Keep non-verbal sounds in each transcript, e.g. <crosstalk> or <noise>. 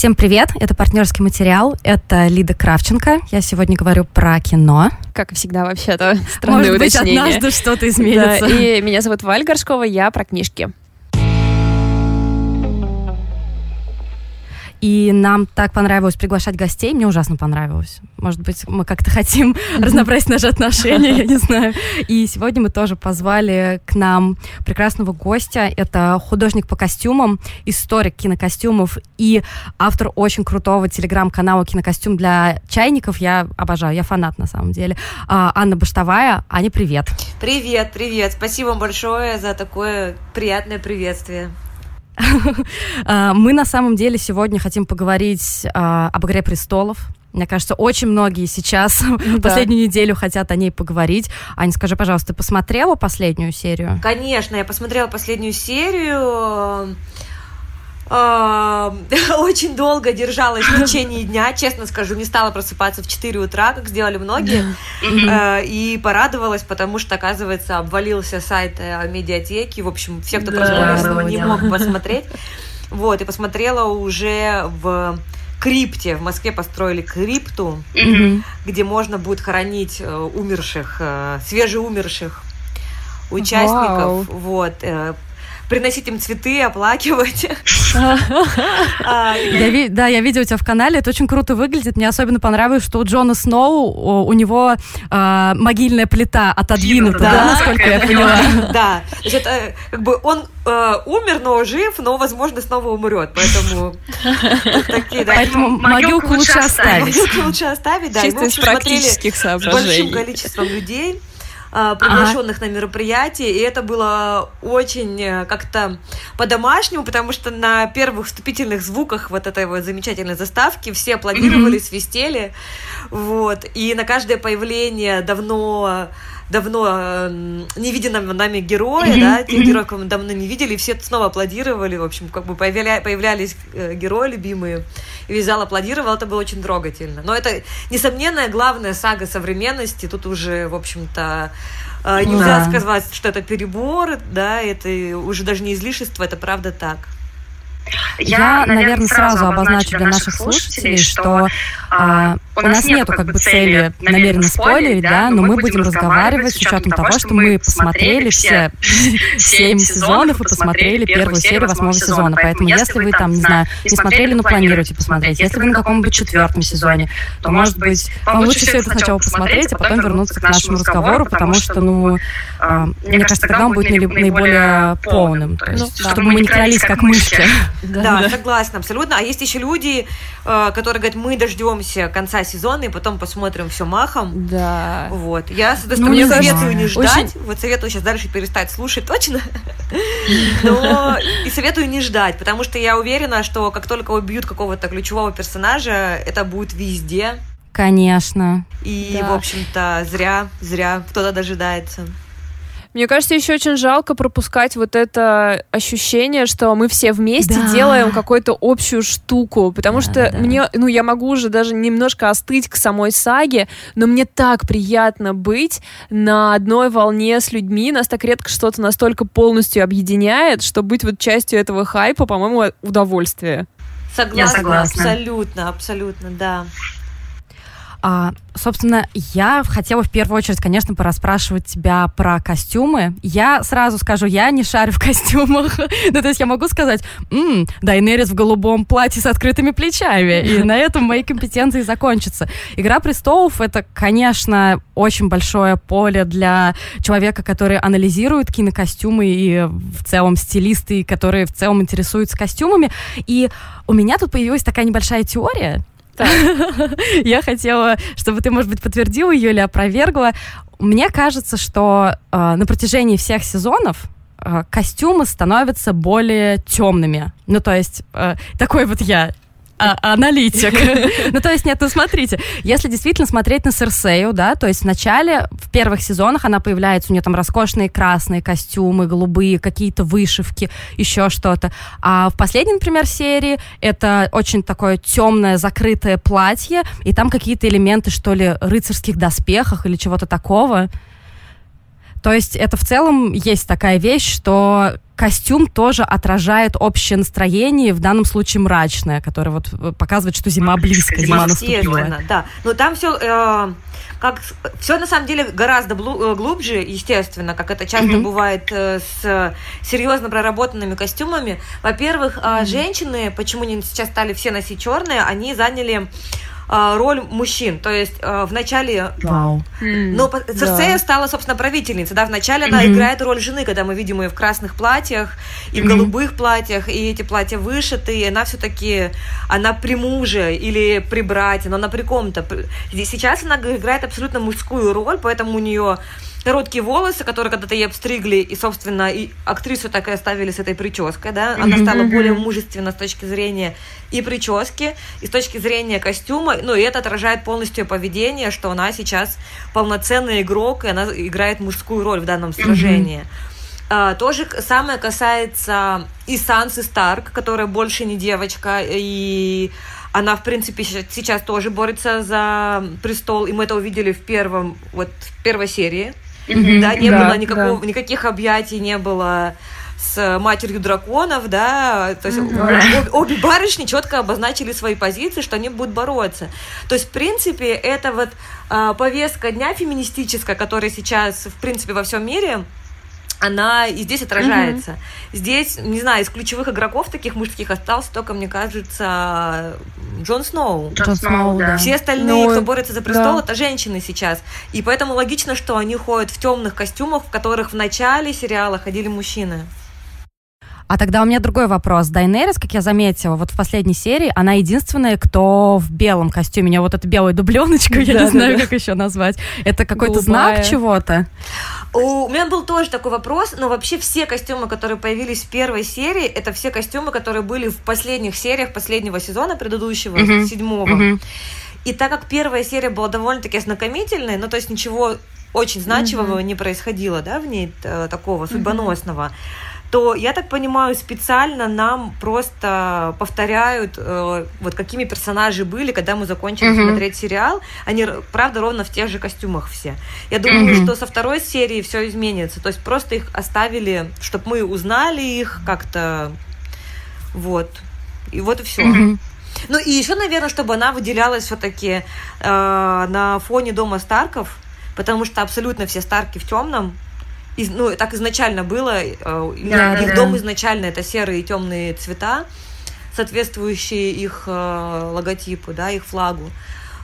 Всем привет, это партнерский материал, это Лида Кравченко. Я сегодня говорю про кино. Как и всегда, вообще-то, <laughs> странное Может уточнение. быть, однажды что-то изменится. Да, и меня зовут Валь Горшкова, я про книжки. И нам так понравилось приглашать гостей, мне ужасно понравилось. Может быть, мы как-то хотим разнообразить наши отношения, я не <laughs> знаю. И сегодня мы тоже позвали к нам прекрасного гостя. Это художник по костюмам, историк кинокостюмов и автор очень крутого телеграм-канала «Кинокостюм для чайников». Я обожаю, я фанат на самом деле. А, Анна Баштовая. Аня, привет. Привет, привет. Спасибо вам большое за такое приятное приветствие. <laughs> А, мы на самом деле сегодня хотим поговорить а, об «Игре престолов». Мне кажется, очень многие сейчас <laughs> да. последнюю неделю хотят о ней поговорить. Аня, скажи, пожалуйста, ты посмотрела последнюю серию? Конечно, я посмотрела последнюю серию. <laughs> очень долго держалась в <laughs> течение дня, честно скажу, не стала просыпаться в 4 утра, как сделали многие, э, и порадовалась, потому что, оказывается, обвалился сайт э, медиатеки, в общем, все, кто проснулся, не мог <laughs> посмотреть, вот, и посмотрела уже в крипте. В Москве построили крипту, где можно будет хоронить э, умерших, свежеумерших участников. Вот приносить им цветы, оплакивать. <laughs> А, да, я видела у тебя в канале, это очень круто выглядит. Мне особенно понравилось, что у Джона Сноу, у него а, могильная плита отодвинута, да, насколько я поняла. <laughs> Да, это как бы он э, умер, но жив, но, возможно, снова умрет, поэтому такие, да. Поэтому могилку лучше оставить. Могилку лучше оставить, да. Чисто из практических соображений. С большим количеством людей. А, приглашенных ага. на мероприятие, и это было очень э, как-то по-домашнему, потому что на первых вступительных звуках вот этой вот замечательной заставки все аплодировали, свистели, вот, и на каждое появление давно давно э, невиденного нами героя, да, тех героев, кого мы давно не видели, и все снова аплодировали, в общем, как бы появля... появлялись э, герои любимые, и весь зал аплодировал, это было очень трогательно. Но это, несомненно, главная сага современности, тут уже, в общем-то, э, нельзя да. сказать, что это перебор, да, это уже даже не излишество, это правда так. Я, наверное, сразу обозначу для наших слушателей, что а, у нас нету как бы цели намеренно спойлерить, да, но мы будем разговаривать с учетом того, что мы посмотрели все <laughs> семь сезонов и посмотрели первую серию восьмого сезона. Поэтому если вы там, не знаю, не смотрели, но планируете посмотреть, если вы на каком-нибудь четвертом сезоне, то, может быть, вам лучше все это сначала посмотреть, а потом вернуться к нашему разговору, потому что, ну, а, мне кажется, тогда он будет наиболее полным, то есть, чтобы мы не крались как мышки. Да, согласна, абсолютно. А есть еще люди, э, которые говорят, мы дождемся конца сезона и потом посмотрим все махом. Да. Вот. Я, соответственно, ну, не советую не ждать. Очень... Вот советую сейчас дальше перестать слушать точно. <laughs> Но и советую не ждать, потому что я уверена, что как только убьют какого-то ключевого персонажа, это будет везде. Конечно. И, да. в общем-то, зря, зря кто-то дожидается. Мне кажется, еще очень жалко пропускать вот это ощущение, что мы все вместе да. делаем какую-то общую штуку, потому да, что да, мне, ну, я могу уже даже немножко остыть к самой саге, но мне так приятно быть на одной волне с людьми, нас так редко что-то настолько полностью объединяет, что быть вот частью этого хайпа, по-моему, удовольствие. Согласна, согласна. абсолютно, абсолютно, да. А, собственно, я хотела в первую очередь, конечно, порасспрашивать тебя про костюмы. Я сразу скажу, я не шарю в костюмах. <laughs> ну, то есть я могу сказать, м-м, Дайнерис в голубом платье с открытыми плечами. И на этом мои компетенции закончатся. «Игра престолов» — это, конечно, очень большое поле для человека, который анализирует кинокостюмы и в целом стилисты, которые в целом интересуются костюмами. И у меня тут появилась такая небольшая теория, я хотела, чтобы ты, может быть, подтвердила ее или опровергла. Мне кажется, что э, на протяжении всех сезонов э, костюмы становятся более темными. Ну, то есть, э, такой вот я аналитик. <laughs> ну, то есть, нет, ну, смотрите, если действительно смотреть на Серсею, да, то есть в начале, в первых сезонах она появляется, у нее там роскошные красные костюмы, голубые, какие-то вышивки, еще что-то. А в последней, например, серии это очень такое темное, закрытое платье, и там какие-то элементы, что ли, рыцарских доспехах или чего-то такого. То есть это в целом есть такая вещь, что костюм тоже отражает общее настроение, в данном случае мрачное, которое вот э, показывает, что зима близко, зима наступила. Да, но там все э, как все на самом деле гораздо э, глубже, естественно, как это часто mm-hmm. бывает э, с серьезно проработанными костюмами. Во-первых, mm-hmm. женщины, почему они сейчас стали все носить черные, они заняли роль мужчин. То есть а, в начале... Вау. Ну, Церцея да. стала, собственно, правительницей. Да, вначале она играет роль жены, когда мы видим ее в красных платьях и в mm-hmm. голубых платьях, и эти платья вышиты, и она все-таки, она при муже или при брате, но она при ком-то. Сейчас она играет абсолютно мужскую роль, поэтому у нее короткие волосы, которые когда-то ей обстригли, и, собственно, и актрису так и оставили с этой прической, да, она стала более мужественна с точки зрения и прически, и с точки зрения костюма, ну, и это отражает полностью ее поведение, что она сейчас полноценный игрок, и она играет мужскую роль в данном сражении. Uh, то же самое касается и Сансы Старк, которая больше не девочка, и она, в принципе, сейчас тоже борется за престол, и мы это увидели в первом, вот, в первой серии. Mm-hmm, да, не да, было никакого, да. никаких объятий, не было с матерью драконов, да, то есть mm-hmm. обе, обе барышни четко обозначили свои позиции, что они будут бороться. То есть, в принципе, это вот а, повестка дня феминистическая, которая сейчас, в принципе, во всем мире, она и здесь отражается. Mm-hmm. Здесь, не знаю, из ключевых игроков таких мужских остался только, мне кажется, Джон Сноу. Джон Сноу, да. Все остальные, ну, кто борется за престол, да. это женщины сейчас. И поэтому логично, что они ходят в темных костюмах, в которых в начале сериала ходили мужчины. А тогда у меня другой вопрос. Дайнерис, как я заметила, вот в последней серии, она единственная, кто в белом костюме. У нее вот эта белая дубленочка, <laughs> я не знаю, как еще назвать. Это какой-то знак чего-то? У меня был тоже такой вопрос, но вообще все костюмы, которые появились в первой серии, это все костюмы, которые были в последних сериях последнего сезона предыдущего, седьмого. И так как первая серия была довольно-таки ознакомительной, ну то есть ничего очень значимого не происходило, да, в ней э, такого судьбоносного. Mm-hmm то, я так понимаю, специально нам просто повторяют, э, вот какими персонажи были, когда мы закончили mm-hmm. смотреть сериал. Они, правда, ровно в тех же костюмах все. Я думаю, mm-hmm. что со второй серии все изменится. То есть просто их оставили, чтобы мы узнали их как-то. Вот. И вот и все. Mm-hmm. Ну и еще, наверное, чтобы она выделялась все-таки э, на фоне дома Старков, потому что абсолютно все Старки в темном ну, так изначально было. Э, да, их да, дом да. изначально это серые и темные цвета, соответствующие их э, логотипу, да, их флагу.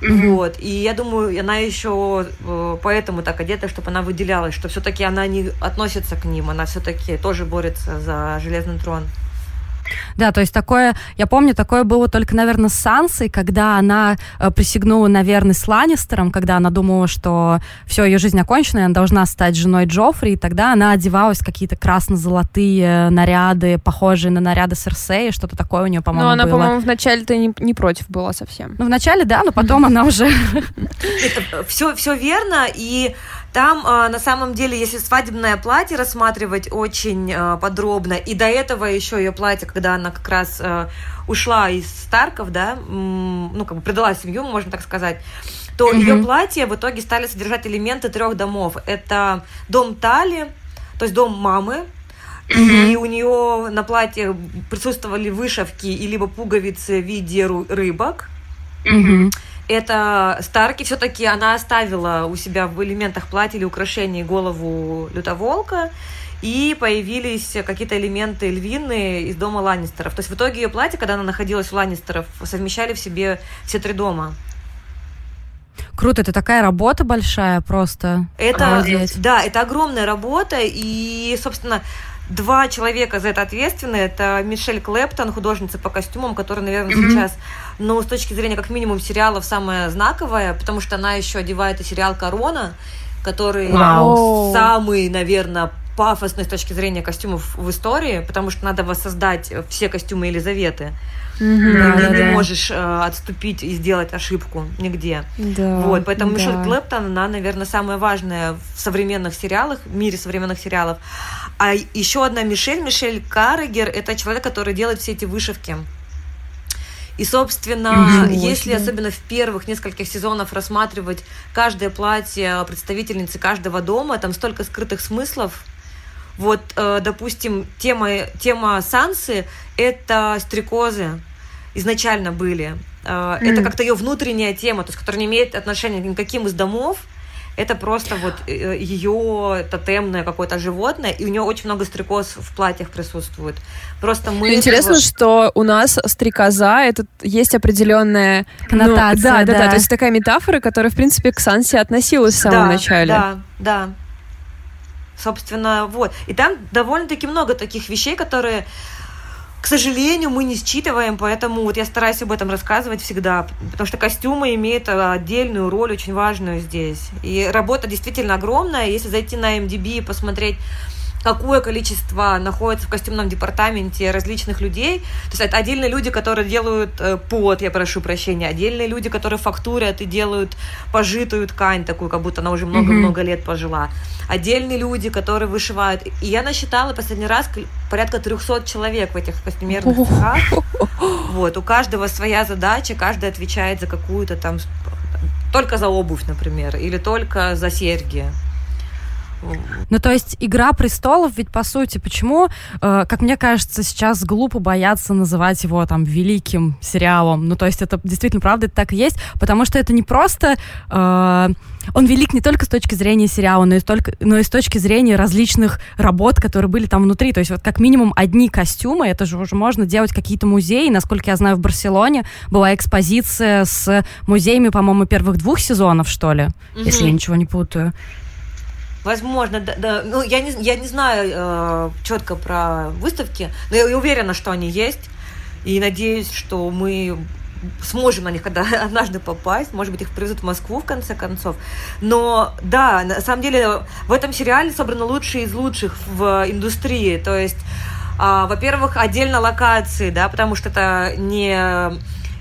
Mm-hmm. Вот. И я думаю, она еще э, поэтому так одета, чтобы она выделялась, что все-таки она не относится к ним, она все-таки тоже борется за железный трон. Да, то есть такое, я помню, такое было только, наверное, с Сансой, когда она э, присягнула на верность с Ланнистером, когда она думала, что все, ее жизнь окончена, и она должна стать женой Джоффри, и тогда она одевалась в какие-то красно-золотые наряды, похожие на наряды Серсея, что-то такое у нее, по-моему, Ну, она, было. по-моему, вначале-то не, не против была совсем. Ну, вначале, да, но потом она уже... Все, все верно, и там, а, на самом деле, если свадебное платье рассматривать очень а, подробно, и до этого еще ее платье, когда она как раз а, ушла из Старков, да, ну, как бы предала семью, можно так сказать, то mm-hmm. ее платье в итоге стали содержать элементы трех домов. Это дом Тали, то есть дом мамы, Mm-hmm. И у нее на платье присутствовали вышивки и либо пуговицы в виде рыбок. Mm-hmm это Старки все-таки она оставила у себя в элементах платья или украшений голову лютоволка, и появились какие-то элементы львины из дома Ланнистеров. То есть в итоге ее платье, когда она находилась у Ланнистеров, совмещали в себе все три дома. Круто, это такая работа большая просто. Это, да, это огромная работа, и, собственно, два человека за это ответственны. Это Мишель Клэптон, художница по костюмам, которая, наверное, mm-hmm. сейчас, ну, с точки зрения как минимум сериалов, самая знаковая, потому что она еще одевает и сериал «Корона», который wow. самый, наверное, пафосный с точки зрения костюмов в истории, потому что надо воссоздать все костюмы Елизаветы. Mm-hmm, ты да, не да. можешь э, отступить и сделать ошибку нигде. Да, вот, поэтому да. Мишель Клэптон, она, наверное, самая важная в современных сериалах, в мире современных сериалов. А еще одна Мишель, Мишель Каррегер, это человек, который делает все эти вышивки. И, собственно, если особенно в первых нескольких сезонов рассматривать каждое платье представительницы каждого дома, там столько скрытых смыслов. Вот, э, допустим, тема, тема Сансы – это стрекозы изначально были. Mm. Это как-то ее внутренняя тема, то есть, которая не имеет отношения ни к каким из домов, это просто вот э, ее тотемное какое-то животное, и у нее очень много стрекоз в платьях присутствует. Просто мы... Интересно, вот... что у нас стрекоза, это есть определенная... Коннотация, ну, да, да, да, да. То есть такая метафора, которая, в принципе, к Сансе относилась в самом да, начале. Да, да. Собственно, вот. И там довольно-таки много таких вещей, которые к сожалению, мы не считываем, поэтому вот я стараюсь об этом рассказывать всегда, потому что костюмы имеют э, отдельную роль, очень важную здесь. И работа действительно огромная. Если зайти на MDB и посмотреть какое количество находится в костюмном департаменте различных людей. То есть это отдельные люди, которые делают э, под, я прошу прощения, отдельные люди, которые фактурят и делают пожитую ткань, такую, как будто она уже много-много лет пожила. Отдельные люди, которые вышивают. И я насчитала последний раз порядка 300 человек в этих костюмерных цехах. <laughs> Вот, у каждого своя задача, каждый отвечает за какую-то там только за обувь, например, или только за серьги. Ну, то есть «Игра престолов» ведь, по сути, почему, э, как мне кажется, сейчас глупо бояться называть его там великим сериалом. Ну, то есть это действительно правда, это так и есть, потому что это не просто... Э, он велик не только с точки зрения сериала, но и, только, но и с точки зрения различных работ, которые были там внутри. То есть вот как минимум одни костюмы, это же уже можно делать какие-то музеи. Насколько я знаю, в Барселоне была экспозиция с музеями, по-моему, первых двух сезонов, что ли, mm-hmm. если я ничего не путаю. Возможно, да, да. Ну, я не, я не знаю э, четко про выставки, но я уверена, что они есть. И надеюсь, что мы сможем на них когда <laughs> однажды попасть, может быть, их привезут в Москву в конце концов. Но да, на самом деле в этом сериале собраны лучшие из лучших в индустрии. То есть, а, во-первых, отдельно локации, да, потому что это не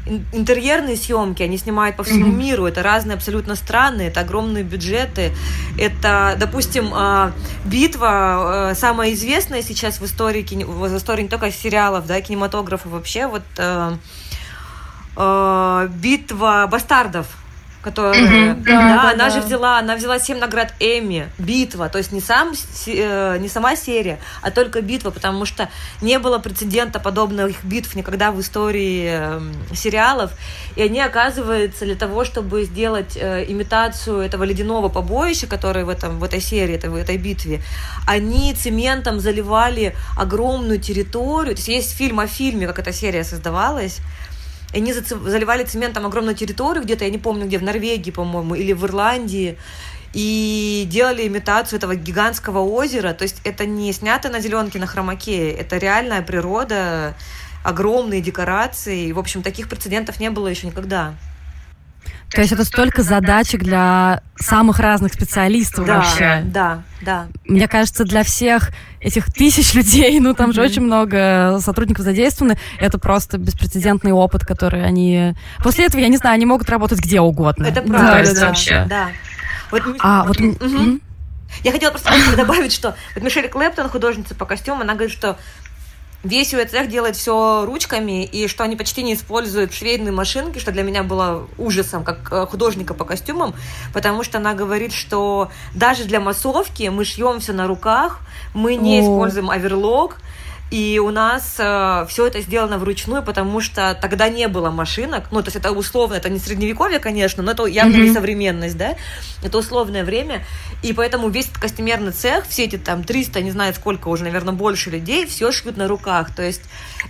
интерьерные съемки, они снимают по всему mm-hmm. миру, это разные абсолютно страны, это огромные бюджеты, это, допустим, а, битва, э, самая известная сейчас в истории, в истории не только сериалов, да, кинематографа вообще, вот э, э, битва бастардов, которая, mm-hmm. да, да, да, она да. же взяла, она взяла семь наград Эми, битва, то есть не сам, э, не сама серия, а только битва, потому что не было прецедента подобных битв никогда в истории э, сериалов, и они оказывается для того, чтобы сделать э, имитацию этого ледяного побоища, которое в этом в этой серии, это, в этой битве, они цементом заливали огромную территорию, то есть есть фильм о фильме, как эта серия создавалась и они заливали цементом огромную территорию где-то, я не помню где, в Норвегии, по-моему, или в Ирландии, и делали имитацию этого гигантского озера. То есть это не снято на зеленке на хромаке, это реальная природа, огромные декорации. В общем, таких прецедентов не было еще никогда. То есть это столько задачек для самых разных специалистов да, вообще. Да, да. Мне кажется, для всех этих тысяч людей, ну там mm-hmm. же очень много сотрудников задействованы, это просто беспрецедентный опыт, который они... После этого, я не знаю, они могут работать где угодно. Это правда, да, да, да. Вот, а, вот... Угу. Я хотела просто <coughs> добавить, что вот Мишель Клэптон, художница по костюмам, она говорит, что весь цех делает все ручками, и что они почти не используют швейные машинки, что для меня было ужасом, как э, художника по костюмам, потому что она говорит, что даже для массовки мы шьем все на руках, мы не О. используем оверлок, и у нас э, все это сделано вручную, потому что тогда не было машинок. Ну, то есть это условно, это не средневековье, конечно, но это явно mm-hmm. не современность, да? Это условное время. И поэтому весь этот костюмерный цех, все эти там 300, не знаю сколько уже, наверное, больше людей, все шьют на руках. То есть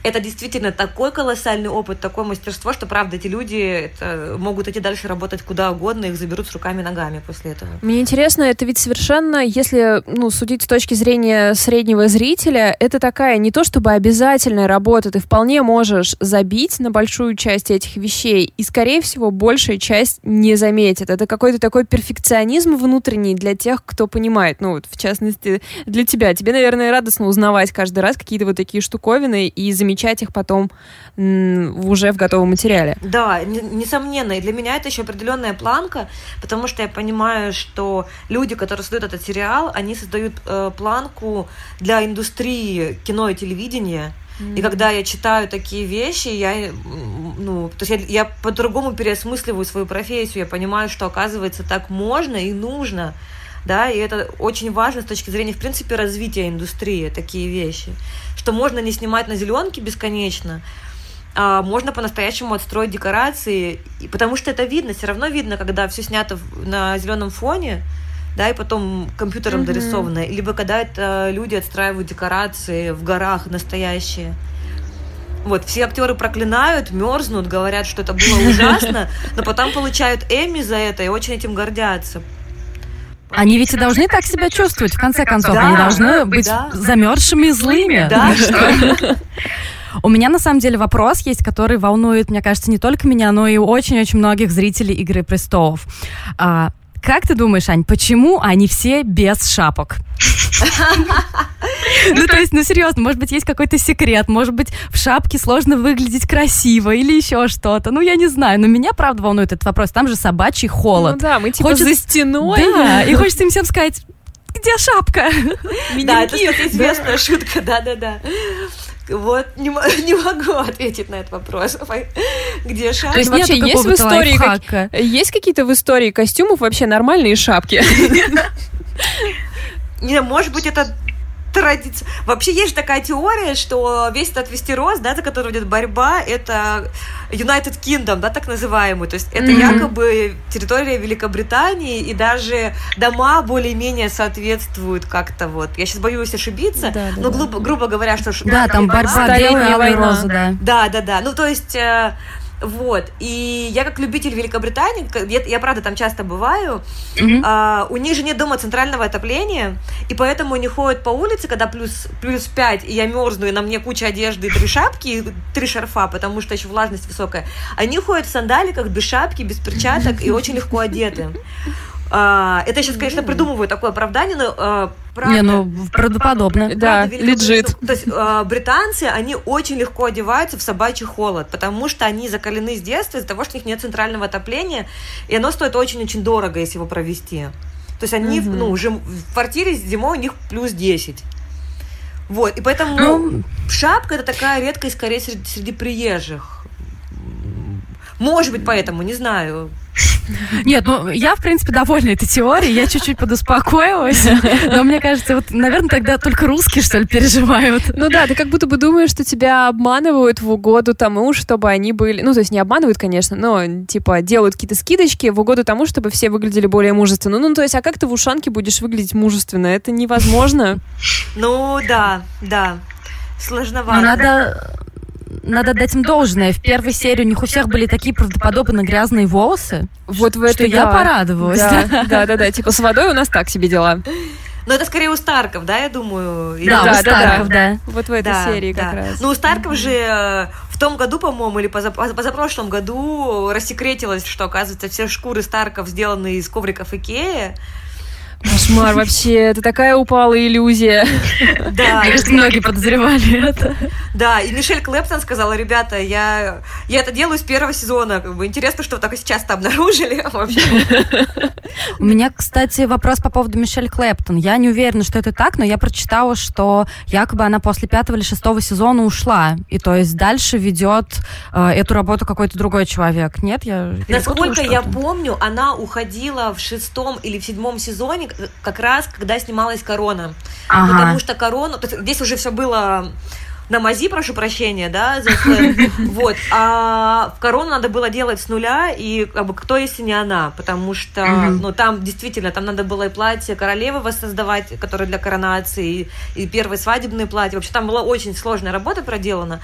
это действительно такой колоссальный опыт, такое мастерство, что, правда, эти люди это, могут идти дальше работать куда угодно, их заберут с руками и ногами после этого. Мне интересно, это ведь совершенно, если ну, судить с точки зрения среднего зрителя, это такая не то чтобы обязательная работа, ты вполне можешь забить на большую часть этих вещей, и, скорее всего, большая часть не заметит. Это какой-то такой перфекционизм внутренний для тех, кто понимает. Ну, вот, в частности, для тебя. Тебе, наверное, радостно узнавать каждый раз какие-то вот такие штуковины и замечать их потом уже в готовом материале. Да, несомненно. И для меня это еще определенная планка, потому что я понимаю, что люди, которые создают этот сериал, они создают э, планку для индустрии кино и телевидения, И когда я читаю такие вещи, я, ну, то есть я, я по-другому переосмысливаю свою профессию, я понимаю, что, оказывается, так можно и нужно, да, и это очень важно с точки зрения, в принципе, развития индустрии, такие вещи, что можно не снимать на зеленке бесконечно, а можно по-настоящему отстроить декорации, потому что это видно, все равно видно, когда все снято на зеленом фоне, да, и потом компьютером mm-hmm. дорисованное, либо когда это люди отстраивают декорации в горах настоящие. Вот, все актеры проклинают, мерзнут, говорят, что это было <laughs> ужасно, но потом получают Эми за это и очень этим гордятся. Они ведь и должны так себя чувствовать, в конце концов. Да, Они должны быть да. замерзшими и злыми. Да, <laughs> У меня на самом деле вопрос есть, который волнует, мне кажется, не только меня, но и очень-очень многих зрителей Игры престолов. Как ты думаешь, Ань, почему они все без шапок? Ну, то есть, ну, серьезно, может быть, есть какой-то секрет, может быть, в шапке сложно выглядеть красиво или еще что-то. Ну, я не знаю, но меня, правда, волнует этот вопрос. Там же собачий холод. Ну да, мы типа за стеной. Да, и хочется им всем сказать, где шапка? Да, это, известная шутка, да-да-да. Вот не, <laughs> не могу ответить на этот вопрос. Где шапка? То есть вообще есть в истории как, есть какие-то в истории костюмов вообще нормальные шапки? <laughs> Не, может быть, это традиция. Вообще есть же такая теория, что весь этот Вестерос, да, за который идет борьба, это United Kingdom, да, так называемый. То есть это mm-hmm. якобы территория Великобритании, и даже дома более-менее соответствуют как-то вот. Я сейчас боюсь ошибиться, да, да, но да. грубо, грубо говоря, что... Да, там борьба белая и роза, да. Да, да, да. Ну, то есть... Э, вот. И я как любитель Великобритании, я, я правда там часто бываю, mm-hmm. а, у них же нет дома центрального отопления, и поэтому они ходят по улице, когда плюс, плюс 5, и я мерзну, и на мне куча одежды, и три шапки, и три шарфа, потому что еще влажность высокая. Они ходят в сандаликах, без шапки, без перчаток и очень легко одеты. А, это я сейчас, конечно, придумываю такое оправдание, но а, правда. Не, ну, правдоподобно. Да, лежит. То есть а, британцы, они очень легко одеваются в собачий холод, потому что они закалены с детства из-за того, что у них нет центрального отопления, и оно стоит очень-очень дорого, если его провести. То есть они, угу. ну, уже в квартире зимой у них плюс 10. Вот, и поэтому ну, шапка это такая редкость скорее среди, среди приезжих. Может быть, поэтому, не знаю. Нет, ну я, в принципе, довольна этой теорией, я чуть-чуть подуспокоилась, но мне кажется, вот, наверное, тогда только русские, что ли, переживают. Ну да, ты как будто бы думаешь, что тебя обманывают в угоду тому, чтобы они были... Ну, то есть не обманывают, конечно, но, типа, делают какие-то скидочки в угоду тому, чтобы все выглядели более мужественно. Ну, то есть, а как ты в ушанке будешь выглядеть мужественно? Это невозможно. Ну, да, да. Сложновато. Но надо надо дать им должное. В первой серии у них у всех были такие правдоподобно грязные волосы. Вот в это что да. я порадовалась. Да, <laughs> да, да, да. Типа с водой у нас так себе дела. Но это скорее у Старков, да, я думаю. Да, да, у Старков, да, да. Вот в этой да, серии да. как раз. Ну, у Старков же э, в том году, по-моему, или позапрошлом году рассекретилось, что, оказывается, все шкуры Старков сделаны из ковриков Икея. Кошмар вообще, это такая упалая иллюзия. Да. <laughs> Мне кажется, многие подозревали это. Да, и Мишель Клэптон сказала, ребята, я, я это делаю с первого сезона. Как бы интересно, что вы так сейчас-то обнаружили вообще. У меня, кстати, вопрос по поводу Мишель Клэптон. Я не уверена, что это так, но я прочитала, что якобы она после пятого или шестого сезона ушла. И то есть дальше ведет э, эту работу какой-то другой человек. Нет, я Насколько я помню, она уходила в шестом или в седьмом сезоне как раз, когда снималась «Корона». Ага. Потому что «Корону...» то есть Здесь уже все было на мази, прошу прощения, да, за <laughs> вот, а в корону надо было делать с нуля, и как бы кто, если не она, потому что, mm-hmm. ну, там действительно, там надо было и платье королевы воссоздавать, которое для коронации, и, и первое свадебное платье, вообще там была очень сложная работа проделана,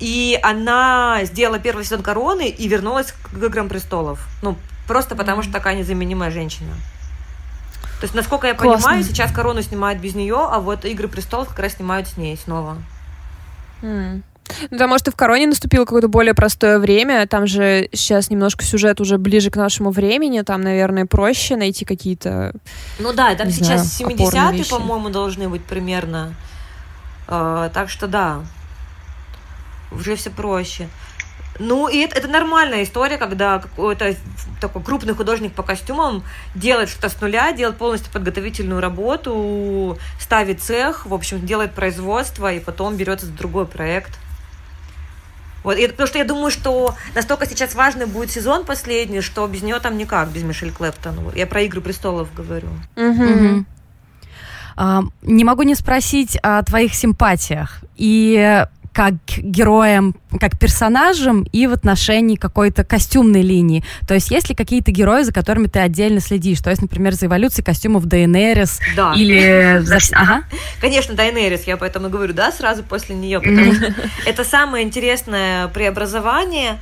и она сделала первый сезон короны и вернулась к «Играм престолов», ну, просто потому mm-hmm. что такая незаменимая женщина. То есть, насколько я Классно. понимаю, сейчас корону снимают без нее, а вот Игры престолов как раз снимают с ней снова. Mm. Ну, может, и в Короне наступило какое-то более простое время. Там же сейчас немножко сюжет уже ближе к нашему времени. Там, наверное, проще найти какие-то. Ну да, там сейчас 70-е, по-моему, должны быть примерно. Uh, так что да, уже все проще. Ну, и это, это нормальная история, когда какой-то такой крупный художник по костюмам делает что-то с нуля, делает полностью подготовительную работу, ставит цех, в общем, делает производство и потом берется за другой проект. Вот, и, потому что я думаю, что настолько сейчас важный будет сезон последний, что без нее там никак, без Мишель Клэптон. Я про «Игры престолов» говорю. Угу. А, не могу не спросить о твоих симпатиях. И как героям, как персонажам и в отношении какой-то костюмной линии. То есть есть ли какие-то герои, за которыми ты отдельно следишь? То есть, например, за эволюцией костюмов Дейенерис да. или... <laughs> Ага. Конечно, Дейенерис, я поэтому говорю, да, сразу после нее, потому что это самое интересное преобразование,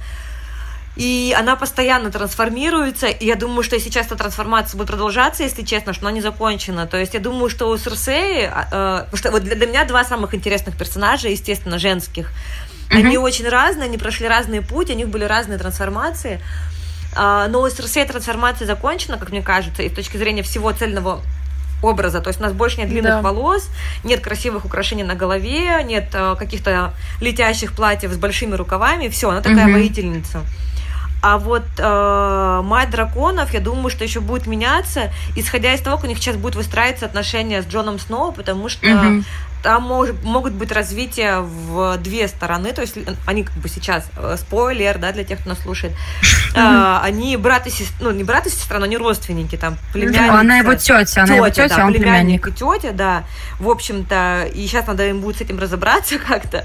и она постоянно трансформируется, и я думаю, что сейчас эта трансформация будет продолжаться, если честно, что она не закончена. То есть я думаю, что у Серсеи, э, потому что вот для, для меня два самых интересных персонажа, естественно, женских, mm-hmm. они очень разные, они прошли разные пути, у них были разные трансформации. А, но у Серсеи трансформация закончена, как мне кажется, и с точки зрения всего цельного образа. То есть у нас больше нет длинных да. волос, нет красивых украшений на голове, нет э, каких-то летящих платьев с большими рукавами. Все, она такая mm-hmm. воительница. А вот э, мать драконов, я думаю, что еще будет меняться, исходя из того, как у них сейчас будут выстраиваться отношения с Джоном Сноу, потому что mm-hmm. там мож, могут быть развития в две стороны. То есть они как бы сейчас, э, спойлер, да, для тех, кто нас слушает, mm-hmm. они брат и сестра, ну не брат и сестра, но они родственники, там, племянник. Она его тетя, она его тетя, да, а он племянник. племянник. и тетя, да. В общем-то, и сейчас надо им будет с этим разобраться <laughs> как-то.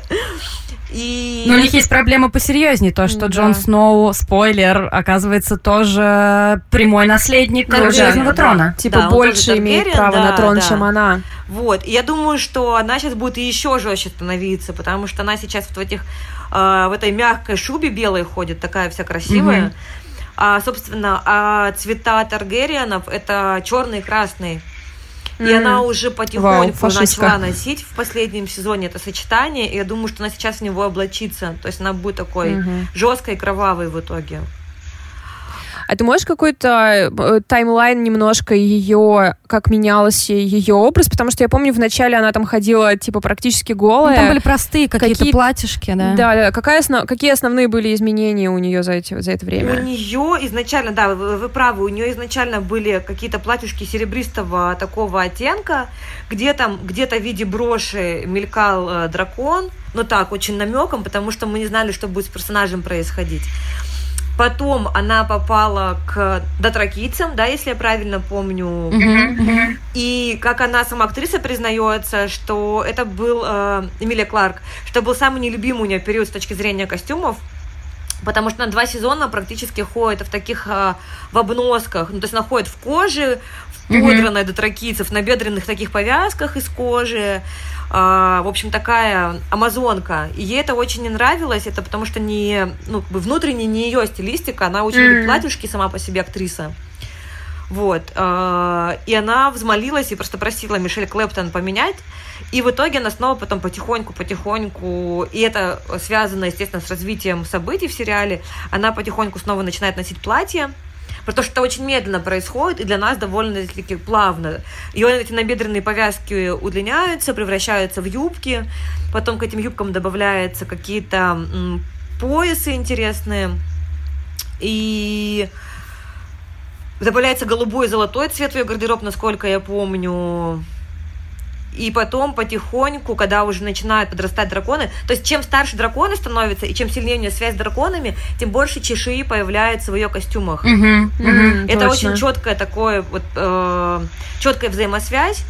И... Но у них есть проблема посерьезнее, то, что да. Джон Сноу, спойлер, оказывается тоже прямой наследник да, Железного да, трона. Типа да, больше имеет право да, на трон, да. чем она. Вот, и я думаю, что она сейчас будет еще жестче становиться, потому что она сейчас в этих э, в этой мягкой шубе белой ходит, такая вся красивая. Угу. А, собственно, а цвета Таргерианов это черный и красный. И mm. она уже потихоньку Вау, начала носить в последнем сезоне это сочетание, и я думаю, что она сейчас в него облачится. То есть она будет такой mm-hmm. жесткой, кровавой в итоге. А ты можешь какой-то э, таймлайн немножко ее, как менялся ее образ? Потому что я помню, вначале она там ходила, типа, практически голая. Ну, там были простые какие-то какие... платьишки, да. Да, да. Какая основ... Какие основные были изменения у нее за, эти... за это время? У нее изначально, да, вы, вы правы, у нее изначально были какие-то платьишки серебристого такого оттенка, где там, где-то в виде броши мелькал э, дракон, но так, очень намеком, потому что мы не знали, что будет с персонажем происходить. Потом она попала к дотракийцам, да, если я правильно помню. Uh-huh, uh-huh. И как она сама актриса признается, что это был э, Эмилия Кларк, что был самый нелюбимый у нее период с точки зрения костюмов, потому что на два сезона практически ходит в таких э, в обносках, ну то есть она ходит в коже, в подранной mm-hmm. до тракийцев, на бедренных таких повязках из кожи, а, в общем, такая амазонка. И ей это очень не нравилось, это потому что не, ну, внутренне не ее стилистика, она очень mm-hmm. любит платьюшки сама по себе актриса. Вот. А, и она взмолилась и просто просила Мишель Клэптон поменять. И в итоге она снова потом потихоньку-потихоньку, и это связано, естественно, с развитием событий в сериале, она потихоньку снова начинает носить платье, Потому что это очень медленно происходит, и для нас довольно-таки плавно. Ее эти набедренные повязки удлиняются, превращаются в юбки, потом к этим юбкам добавляются какие-то поясы интересные, и добавляется голубой и золотой цвет в ее гардероб, насколько я помню. И потом потихоньку, когда уже начинают подрастать драконы, то есть чем старше драконы становятся, и чем сильнее у нее связь с драконами, тем больше чешуи появляется в ее костюмах. Угу, угу, Это точно. очень четкое такое вот э, четкая взаимосвязь.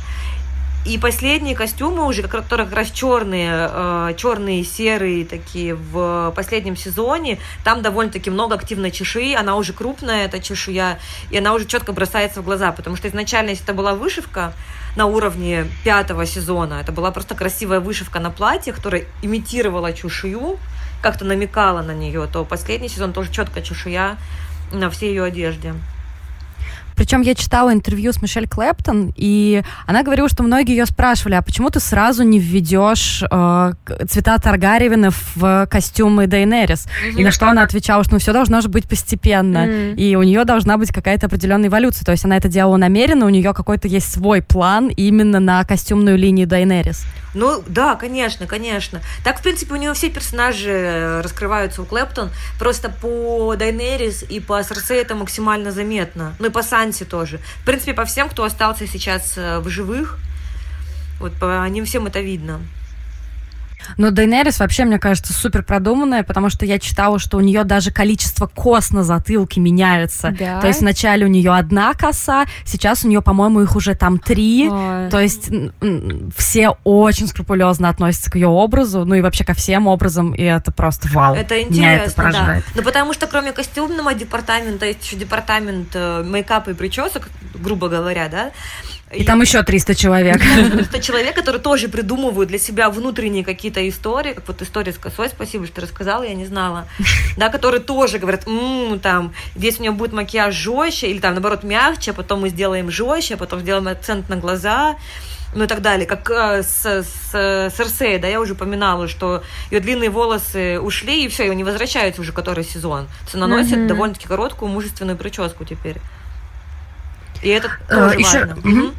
И последние костюмы уже, которые как раз черные, э, черные, серые такие в последнем сезоне, там довольно-таки много активной чешуи, она уже крупная, эта чешуя, и она уже четко бросается в глаза, потому что изначально, если это была вышивка, на уровне пятого сезона. Это была просто красивая вышивка на платье, которая имитировала чешую, как-то намекала на нее, то последний сезон тоже четкая чешуя на всей ее одежде. Причем я читала интервью с Мишель Клэптон, и она говорила, что многие ее спрашивали, а почему ты сразу не введешь э, цвета Таргариевны в костюмы Дейнерис? Mm-hmm. И на что она отвечала, что ну, все должно же быть постепенно, mm-hmm. и у нее должна быть какая-то определенная эволюция. То есть она это делала намеренно, у нее какой-то есть свой план именно на костюмную линию Дейнерис. Ну, да, конечно, конечно. Так, в принципе, у нее все персонажи э, раскрываются у Клэптон. Просто по Дайнерис и по Серсей это максимально заметно. Ну и по Санси тоже. В принципе, по всем, кто остался сейчас э, в живых, вот по ним всем это видно. Но Дейнерис вообще, мне кажется, супер продуманная, потому что я читала, что у нее даже количество кос на затылке меняется. Да? То есть вначале у нее одна коса, сейчас у нее, по-моему, их уже там три. Ой. То есть все очень скрупулезно относятся к ее образу, ну и вообще ко всем образам, и это просто вау. Это интересно, это да. Ну потому что кроме костюмного департамента есть еще департамент э, мейкапа и причесок, грубо говоря, да, и, там еще 300 человек. <laughs> 300 человек, которые тоже придумывают для себя внутренние какие-то истории, как вот история с косой, спасибо, что рассказала, я не знала, <laughs> да, которые тоже говорят, м-м, там, здесь у нее будет макияж жестче, или там, наоборот, мягче, а потом мы сделаем жестче, а потом сделаем акцент на глаза, ну и так далее. Как э, с, с Серсей, да, я уже упоминала, что ее длинные волосы ушли, и все, ее не возвращаются уже который сезон. То есть она носит mm-hmm. довольно-таки короткую мужественную прическу теперь. И это э, тоже Еще... важно. Угу.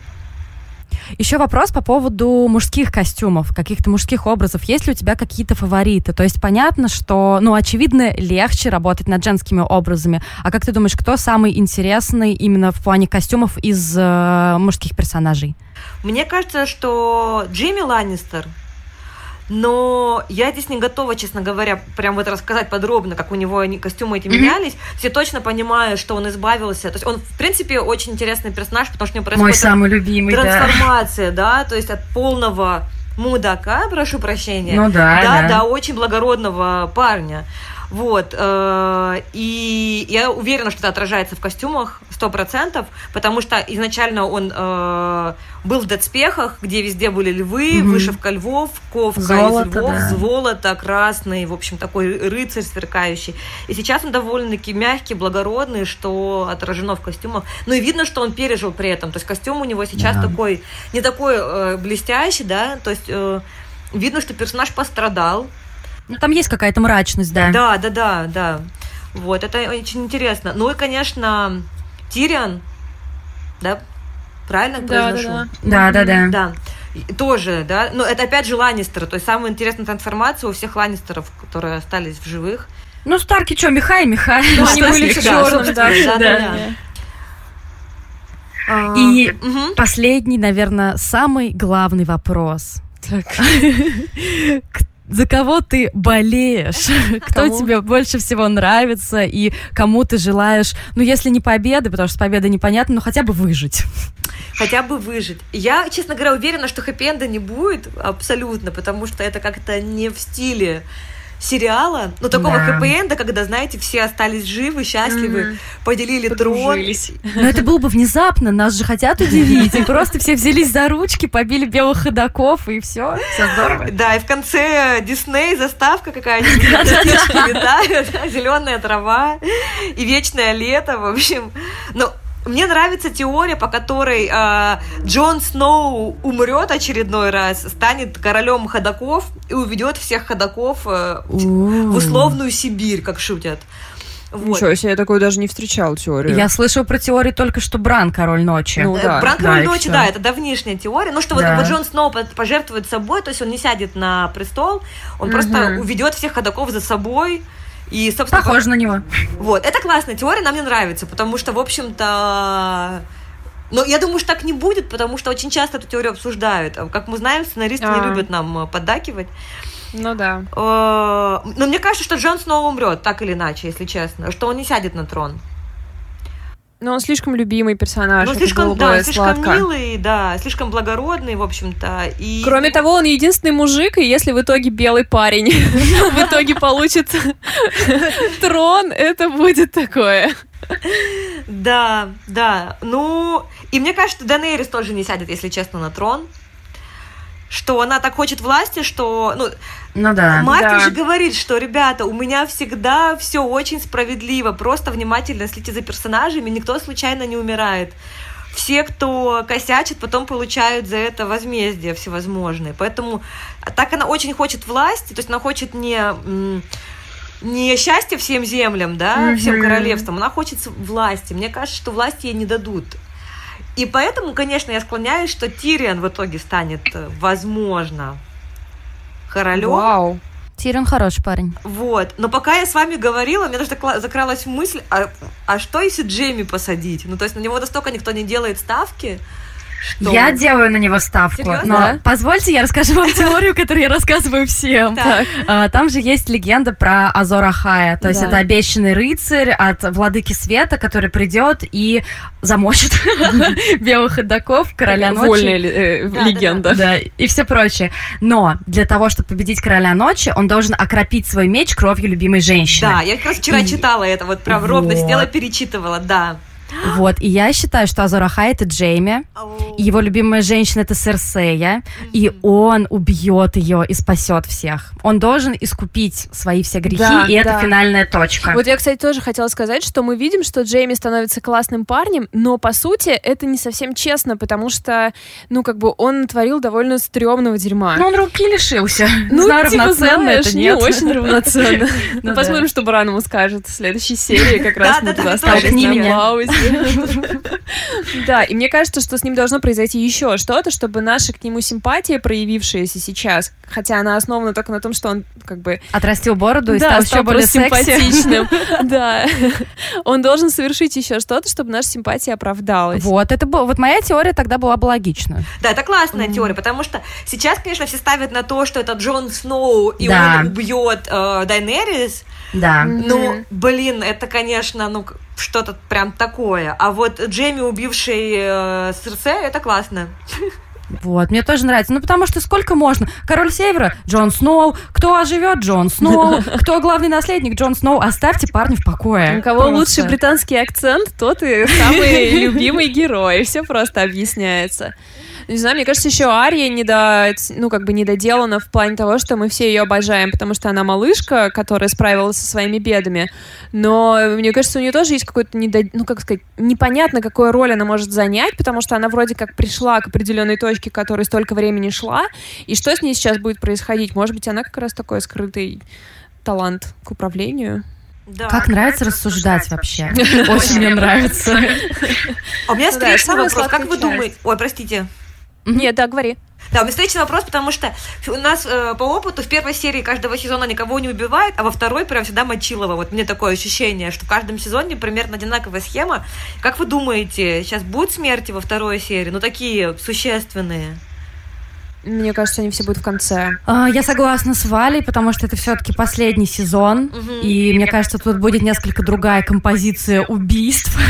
Еще вопрос по поводу мужских костюмов, каких-то мужских образов. Есть ли у тебя какие-то фавориты? То есть понятно, что, ну, очевидно, легче работать над женскими образами. А как ты думаешь, кто самый интересный именно в плане костюмов из э, мужских персонажей? Мне кажется, что Джимми Ланнистер но я здесь не готова, честно говоря, прям вот рассказать подробно, как у него они, костюмы эти mm-hmm. менялись. Все точно понимаю, что он избавился. То есть он, в принципе, очень интересный персонаж, потому что у него происходит Мой самый любимый, трансформация, да, да то есть от полного мудака, прошу прощения, ну, да, да, да, до очень благородного парня. Вот. Э, и я уверена, что это отражается в костюмах сто процентов, потому что изначально он э, был в доспехах, где везде были львы, mm вышивка львов, ковка золото, из львов, да. золото красный, в общем, такой рыцарь сверкающий. И сейчас он довольно-таки мягкий, благородный, что отражено в костюмах. Ну и видно, что он пережил при этом. То есть костюм у него сейчас да. такой, не такой э, блестящий, да, то есть э, видно, что персонаж пострадал, ну, там есть какая-то мрачность, да. Да, да, да, да. Вот, это очень интересно. Ну и, конечно, Тириан, да, правильно да, произношу? Да, да, да. Да, да. И тоже, да, но это опять же Ланнистеры, то есть самая интересная трансформация у всех Ланнистеров, которые остались в живых. Ну, Старки что, Михай, Михай. Ну, они были в черном, да, да, да. А, и последний, наверное, самый главный вопрос. Так. <laughs> за кого ты болеешь, <laughs> кто кому? тебе больше всего нравится и кому ты желаешь, ну, если не победы, потому что с победой непонятно, но хотя бы выжить. Хотя бы выжить. Я, честно говоря, уверена, что хэппи-энда не будет абсолютно, потому что это как-то не в стиле сериала, ну, такого да. хэппи-энда, когда, знаете, все остались живы, счастливы, mm-hmm. поделили трон. Но это было бы внезапно, нас же хотят удивить, и просто все взялись за ручки, побили белых ходаков, и все, все здорово. Да, и в конце Дисней заставка какая-нибудь, летают, <laughs> зеленая трава и вечное лето, в общем. Но мне нравится теория, по которой э, Джон Сноу умрет очередной раз, станет королем ходаков и уведет всех ходаков э, в условную Сибирь, как шутят. Вот. Ничего себе, я такую даже не встречал теорию. Я слышал про теорию только, что Бран король ночи. Ну, да. Бран король да, ночи, да, это давнишняя теория. Ну, что да. вот, вот Джон Сноу пожертвует собой, то есть он не сядет на престол, он угу. просто уведет всех ходаков за собой. И, собственно, Похоже на него. Вот, это классная теория, нам не нравится, потому что, в общем-то, но я думаю, что так не будет, потому что очень часто эту теорию обсуждают. Как мы знаем, сценаристы А-а-а. не а. любят нам э, поддакивать. Ну да. Э, но мне кажется, что Джон снова умрет, так или иначе, если честно, что он не сядет на трон. Но он слишком любимый персонаж. Ну, слишком, да, слишком сладко. милый, да, слишком благородный, в общем-то. И... Кроме того, он единственный мужик, и если в итоге белый парень <laughs> в итоге получит <laughs> трон, это будет такое. Да, да. Ну, и мне кажется, что Данейрис тоже не сядет, если честно, на трон что она так хочет власти, что, ну, ну да. Мартин да. же говорит, что, ребята, у меня всегда все очень справедливо, просто внимательно следите за персонажами, никто случайно не умирает. Все, кто косячит, потом получают за это возмездие всевозможные. Поэтому так она очень хочет власти, то есть она хочет не не счастье всем землям, да, mm-hmm. всем королевствам, она хочет власти. Мне кажется, что власти ей не дадут. И поэтому, конечно, я склоняюсь, что Тириан в итоге станет, э, возможно, королем. Вау. Тиран хороший парень. Вот. Но пока я с вами говорила, мне даже закралась мысль, а, а что если Джейми посадить? Ну, то есть на него настолько никто не делает ставки, что? Я делаю на него ставку. Серьезно? Но да? позвольте, я расскажу вам <laughs> теорию, которую я рассказываю всем. А, там же есть легенда про Азора Хая. То есть это обещанный рыцарь от владыки света, который придет и замочит <laughs> белых ходоков, короля ночи. Вольная э, легенда. Да, и все прочее. Но для того, чтобы победить короля ночи, он должен окропить свой меч кровью любимой женщины. Да, я как раз вчера читала это, вот прям ровно сидела, перечитывала, да. <gasps> Вот, и я считаю, что Азораха это Джейми, и его любимая женщина это Серсея, и он убьет ее и спасет всех. Он должен искупить свои все грехи, да, и это финальная точка. Вот я, кстати, тоже хотела сказать, что мы видим, что Джейми становится классным парнем, но по сути это не совсем честно, потому что, ну, как бы он творил довольно стрёмного дерьма. Ну, он руки лишился. Ну, Знаю, типа, равноценно знаешь, это нет. не очень равноценно. <laughs> Ну, посмотрим, что Бран ему скажет в следующей серии, как раз мы туда остались на паузе. <laughs> Да, и мне кажется, что с ним должно произойти еще что-то, чтобы наша к нему симпатия, проявившаяся сейчас, хотя она основана только на том, что он как бы... Отрастил бороду и стал еще более симпатичным. <laughs> Да. Он должен совершить еще что-то, чтобы наша симпатия оправдалась. Вот, это было... Вот моя теория тогда была бы логична. Да, это классная теория, потому что сейчас, конечно, все ставят на то, что это Джон Сноу, и он убьет э, Дайнерис. Да. Ну, блин, это, конечно, ну, что-то прям такое. А вот Джейми, убивший э, Серсе, это классно. Вот, мне тоже нравится. Ну, потому что сколько можно? Король Севера — Джон Сноу. Кто оживет? Джон Сноу. <laughs> Кто главный наследник? Джон Сноу. Оставьте парня в покое. У кого просто. лучший британский акцент, тот и самый <laughs> любимый герой. Все просто объясняется. Не знаю, мне кажется, еще Ария не до, ну, как бы недоделана в плане того, что мы все ее обожаем, потому что она малышка, которая справилась со своими бедами. Но мне кажется, у нее тоже есть какой-то, недо... ну, как сказать, непонятно, какую роль она может занять, потому что она вроде как пришла к определенной точке, к которой столько времени шла. И что с ней сейчас будет происходить? Может быть, она как раз такой скрытый талант к управлению? Да, как нравится рассуждать вообще. Очень мне нравится. А <laughs> у меня встречный вопрос. Как вы думаете... Ой, простите. Нет, да, говори. Да, у меня встречный вопрос, потому что у нас э, по опыту в первой серии каждого сезона никого не убивает, а во второй прям всегда Мочилова. Вот мне такое ощущение, что в каждом сезоне примерно одинаковая схема. Как вы думаете, сейчас будут смерти во второй серии? Ну, такие существенные. Мне кажется, они все будут в конце. А, я согласна с Валей, потому что это все-таки последний сезон, угу. и мне кажется, тут будет несколько другая композиция убийств. <laughs>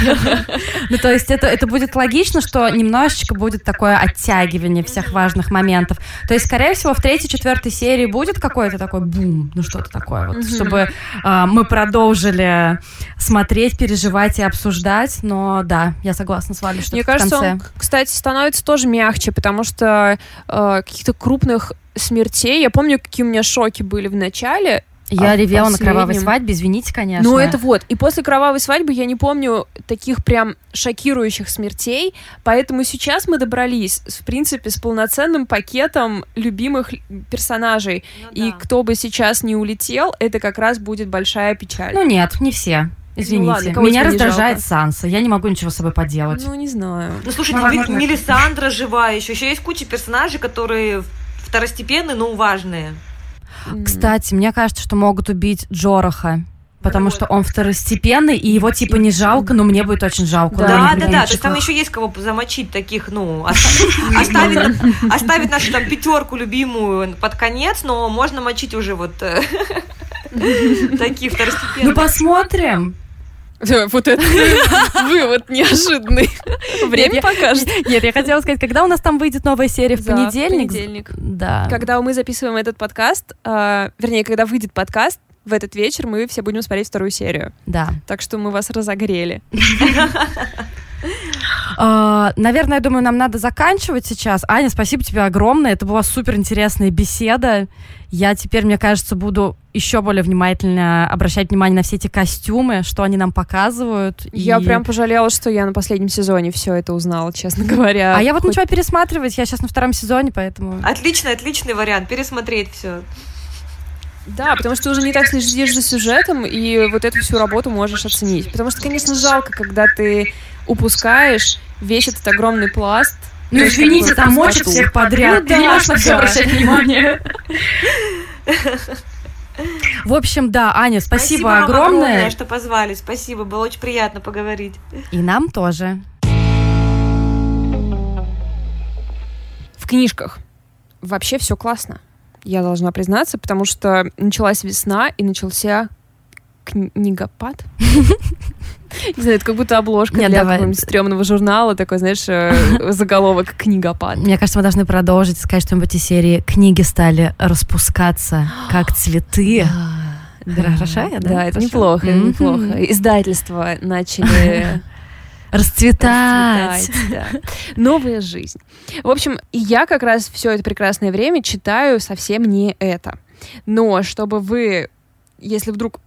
Ну, то есть это, это будет логично, что немножечко будет такое оттягивание всех важных моментов. То есть, скорее всего, в третьей, четвертой серии будет какой-то такой бум, ну что-то такое, вот, чтобы а, мы продолжили смотреть, переживать и обсуждать. Но да, я согласна с Валей, что Мне кажется, он, кстати, становится тоже мягче, потому что э, каких-то крупных смертей. Я помню, какие у меня шоки были в начале. Я а ревела на кровавой свадьбе, извините, конечно. Ну, это вот. И после кровавой свадьбы я не помню таких прям шокирующих смертей, поэтому сейчас мы добрались, в принципе, с полноценным пакетом любимых персонажей. Ну, да. И кто бы сейчас не улетел, это как раз будет большая печаль. Ну нет, не все. Извините, ну, ладно, меня раздражает Санса. Я не могу ничего с собой поделать. Ну, не знаю. Ну, слушайте, ну, ведь Мелисандра живая еще. Еще есть куча персонажей, которые второстепенные, но важные. Кстати, мне кажется, что могут убить Джораха. Потому что он второстепенный, и его типа не жалко, но мне будет очень жалко. Да, да, да, да. То есть там еще есть кого замочить таких, ну, <laughs> оставить, оставить нашу там пятерку любимую под конец, но можно мочить уже вот э, <laughs> таких второстепенных. Ну посмотрим. <laughs> Вот это вывод неожиданный. Время нет, покажет. <laughs> Нет, я хотела сказать, когда у нас там выйдет новая серия в понедельник? В понедельник. Да. Когда мы записываем этот подкаст, э, вернее, когда выйдет подкаст, в этот вечер мы все будем смотреть вторую серию. Да. Так что мы вас разогрели. <laughs> А, наверное, я думаю, нам надо заканчивать сейчас. Аня, спасибо тебе огромное. Это была супер интересная беседа. Я теперь, мне кажется, буду еще более внимательно обращать внимание на все эти костюмы, что они нам показывают. Я и... прям пожалела, что я на последнем сезоне все это узнала, честно <laughs> говоря. А я вот Хоть... начала пересматривать, я сейчас на втором сезоне, поэтому... Отличный, отличный вариант, пересмотреть все. Да, потому что ты уже не так следишь за сюжетом, и вот эту всю работу можешь оценить. Потому что, конечно, жалко, когда ты упускаешь весь этот огромный пласт ну, извините, там мочат всех подряд. Ну, да, не можешь на все обращать внимание. В общем, да, Аня, спасибо, спасибо огромное. огромное, что позвали. Спасибо, было очень приятно поговорить. И нам тоже. В книжках вообще все классно. Я должна признаться, потому что началась весна и начался книгопад. <laughs> <laughs> Не знаю, это как будто обложка Нет, для какого-нибудь стрёмного журнала, такой, знаешь, э, <laughs> заголовок «Книгопад». Мне кажется, мы должны продолжить, сказать что-нибудь из серии «Книги стали распускаться, как <gasps> цветы». Хорошо да? Да, это неплохо, неплохо. Издательства начали <laughs> расцветать. расцветать да. Новая жизнь. В общем, я как раз все это прекрасное время читаю совсем не это. Но чтобы вы, если вдруг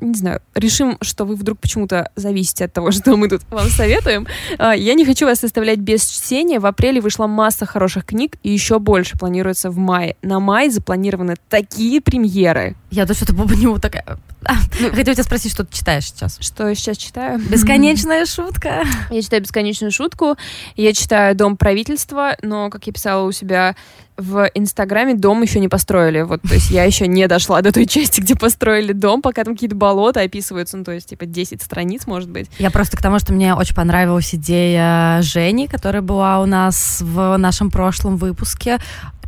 не знаю, решим, что вы вдруг почему-то зависите от того, <laughs> что мы тут вам советуем, а, я не хочу вас оставлять без чтения. В апреле вышла масса хороших книг, и еще больше планируется в мае. На май запланированы такие премьеры. Я то что-то по нему такая... А, ну, хотела тебя спросить, что ты читаешь сейчас? Что я сейчас читаю? Бесконечная шутка. Я читаю «Бесконечную шутку», я читаю «Дом правительства», но, как я писала у себя в Инстаграме дом еще не построили. Вот, то есть я еще не дошла до той части, где построили дом, пока там какие-то болота описываются, ну, то есть, типа, 10 страниц, может быть. Я просто к тому, что мне очень понравилась идея Жени, которая была у нас в нашем прошлом выпуске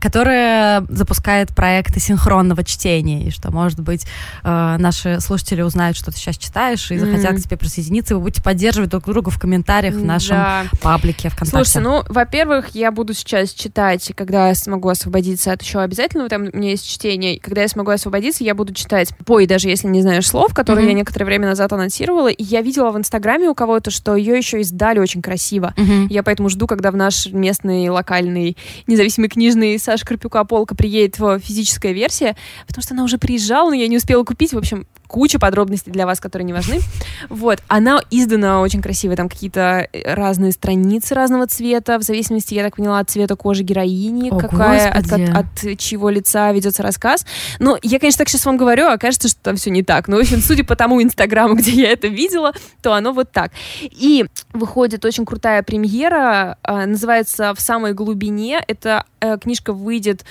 которая запускает проекты синхронного чтения, и что, может быть, э, наши слушатели узнают, что ты сейчас читаешь, и захотят mm-hmm. к тебе присоединиться, и вы будете поддерживать друг друга в комментариях в нашем да. паблике ВКонтакте. Слушай, ну, во-первых, я буду сейчас читать, когда я смогу освободиться от еще обязательного, там у меня есть чтение, когда я смогу освободиться, я буду читать бой, даже если не знаешь слов, которые mm-hmm. я некоторое время назад анонсировала, и я видела в Инстаграме у кого-то, что ее еще издали очень красиво. Mm-hmm. Я поэтому жду, когда в наш местный локальный независимый книжный сайт Саша Карпюка полка приедет в физическая версия, потому что она уже приезжала, но я не успела купить. В общем, куча подробностей для вас, которые не важны. Вот, она издана очень красиво, там какие-то э, разные страницы разного цвета, в зависимости, я так поняла, от цвета кожи героини, О, какая, от, от, от чьего лица ведется рассказ. Ну, я, конечно, так сейчас вам говорю, а кажется, что там все не так. Но, в общем, судя по тому инстаграму, <laughs> где я это видела, то оно вот так. И выходит очень крутая премьера, э, называется «В самой глубине». Эта э, книжка выйдет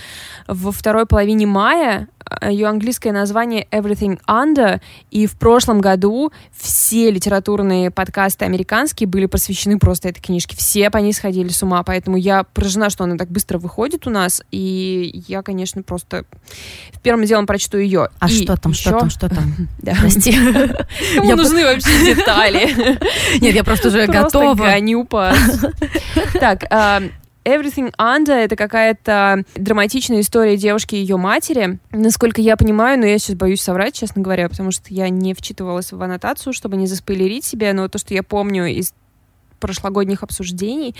во второй половине мая, ее английское название Everything Under, и в прошлом году все литературные подкасты американские были посвящены просто этой книжке. Все по ней сходили с ума, поэтому я поражена, что она так быстро выходит у нас, и я, конечно, просто первым делом прочту ее. А и что там, еще... что там, что там? <laughs> Да. Прости. <laughs> Кому нужны вообще детали? <laughs> Нет, я просто уже готова. Просто. Так, а, Everything Under — это какая-то драматичная история девушки и ее матери. Насколько я понимаю, но я сейчас боюсь соврать, честно говоря, потому что я не вчитывалась в аннотацию, чтобы не заспойлерить себя, но то, что я помню из прошлогодних обсуждений,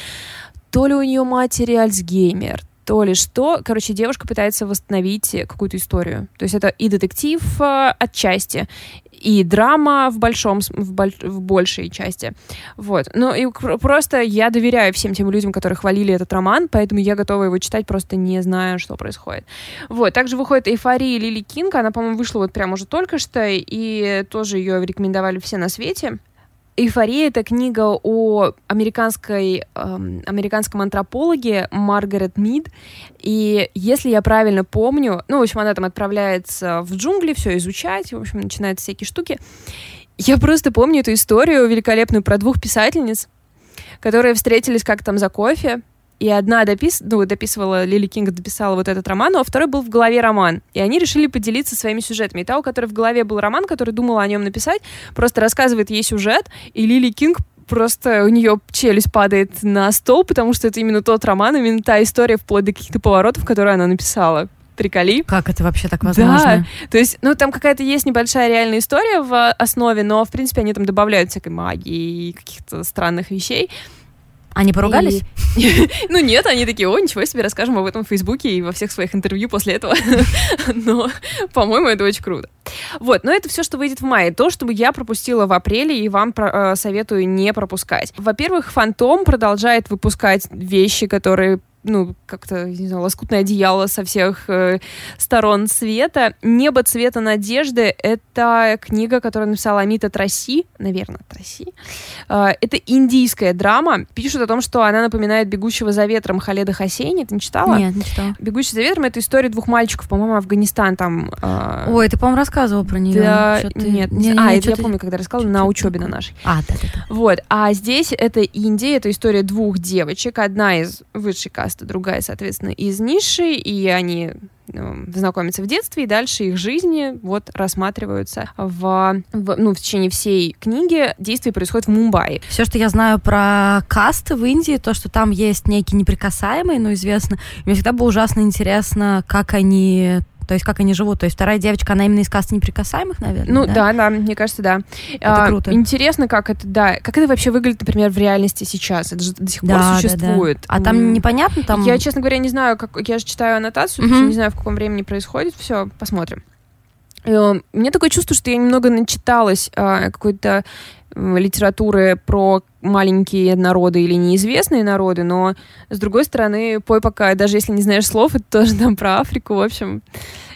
то ли у нее матери Альцгеймер, то ли что. Короче, девушка пытается восстановить какую-то историю. То есть это и детектив э, отчасти, и драма в большом, в, боль, в большей части. Вот. Ну и просто я доверяю всем тем людям, которые хвалили этот роман, поэтому я готова его читать, просто не зная, что происходит. Вот. Также выходит «Эйфория» Лили Кинг, она, по-моему, вышла вот прямо уже только что, и тоже ее рекомендовали все на свете. «Эйфория» — это книга о американской, эм, американском антропологе Маргарет Мид. И если я правильно помню, ну, в общем, она там отправляется в джунгли все изучать, в общем, начинает всякие штуки. Я просто помню эту историю великолепную про двух писательниц, которые встретились как там за кофе, и одна допис... ну, дописывала, Лили Кинг дописала вот этот роман, а второй был в голове роман. И они решили поделиться своими сюжетами. И та, у которой в голове был роман, который думала о нем написать, просто рассказывает ей сюжет, и Лили Кинг просто у нее челюсть падает на стол, потому что это именно тот роман, именно та история вплоть до каких-то поворотов, которые она написала приколи. Как это вообще так возможно? Да, то есть, ну, там какая-то есть небольшая реальная история в основе, но, в принципе, они там добавляют всякой магии и каких-то странных вещей. Они поругались? <laughs> Ну нет, они такие, о, ничего себе, расскажем об этом в Фейсбуке и во всех своих интервью после этого. <laughs> Но, по-моему, это очень круто. Вот, но это все, что выйдет в мае. То, чтобы я пропустила в апреле, и вам э, советую не пропускать. Во-первых, Фантом продолжает выпускать вещи, которые ну, как-то, не знаю, лоскутное одеяло со всех э, сторон света. «Небо цвета надежды» — это книга, которую написала Амита Траси, наверное, Траси. Э, это индийская драма. Пишут о том, что она напоминает «Бегущего за ветром» Халеда Хасейни. Ты не читала? Нет, не читала. «Бегущий за ветром» — это история двух мальчиков, по-моему, Афганистан там. Э... Ой, ты, по-моему, рассказывал про нее. Да, нет. Не, а, не, это я помню, когда рассказывала на учебе на нашей. А, да-да-да. Вот. А здесь это Индия, это история двух девочек. Одна из высшей касты каста, другая, соответственно, из ниши, и они ну, знакомятся в детстве, и дальше их жизни вот рассматриваются в, в, ну, в течение всей книги. Действие происходит в Мумбаи. Все, что я знаю про касты в Индии, то, что там есть некие неприкасаемые, но известно. Мне всегда было ужасно интересно, как они то есть как они живут. То есть вторая девочка, она именно из касты неприкасаемых, наверное. Ну да, да, да мне кажется, да. Это а, круто. Интересно, как это, да, как это вообще выглядит, например, в реальности сейчас. Это же до сих да, пор существует. Да, да. А там непонятно там. Я, честно говоря, не знаю, как я же читаю аннотацию, угу. не знаю, в каком времени происходит. Все, посмотрим. Э, мне такое чувство, что я немного начиталась а, какой-то литературы про маленькие народы или неизвестные народы, но с другой стороны, пой пока, даже если не знаешь слов, это тоже там про Африку, в общем,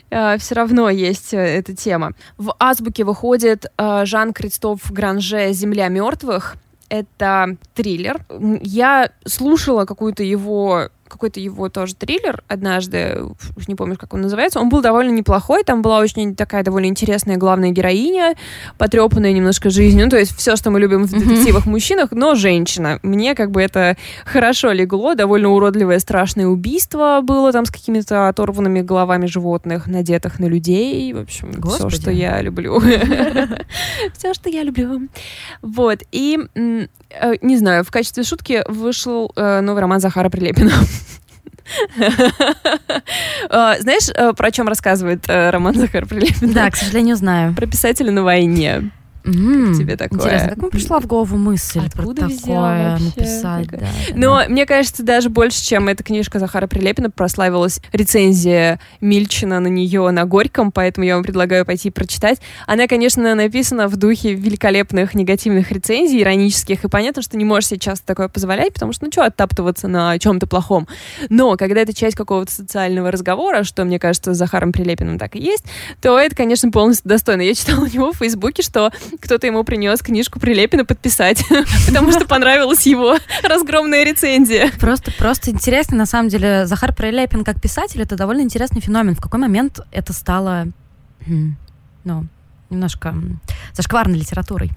э, все равно есть э, эта тема. В азбуке выходит э, Жан-Кристоф Гранже «Земля мертвых», это триллер. Я слушала какую-то его какой-то его тоже триллер однажды, уж не помню, как он называется, он был довольно неплохой, там была очень такая довольно интересная главная героиня, потрепанная немножко жизнью, ну, то есть все, что мы любим в детективах мужчинах, но женщина. Мне как бы это хорошо легло, довольно уродливое страшное убийство было там с какими-то оторванными головами животных, надетых на людей, в общем, все, что я люблю. <laughs> Все, что я люблю. Вот, и не знаю, в качестве шутки вышел э, новый роман Захара Прилепина. А, знаешь, э, про чем рассказывает э, роман Захар Прилепин? Да, к сожалению, знаю. Про писателя на войне. Mm, как тебе такое? Интересно, как вам пришла в голову мысль Откуда про такое написать? Да, Но да. мне кажется, даже больше, чем эта книжка Захара Прилепина, прославилась рецензия Мильчина на нее на Горьком, поэтому я вам предлагаю пойти прочитать. Она, конечно, написана в духе великолепных негативных рецензий, иронических, и понятно, что не можешь себе часто такое позволять, потому что, ну что, оттаптываться на чем-то плохом. Но когда это часть какого-то социального разговора, что, мне кажется, с Захаром Прилепиным так и есть, то это, конечно, полностью достойно. Я читала у него в Фейсбуке, что кто-то ему принес книжку Прилепина подписать, <laughs> потому что понравилась его разгромная рецензия. Просто, просто интересно, на самом деле, Захар Прилепин как писатель, это довольно интересный феномен. В какой момент это стало, ну, немножко зашкварной литературой?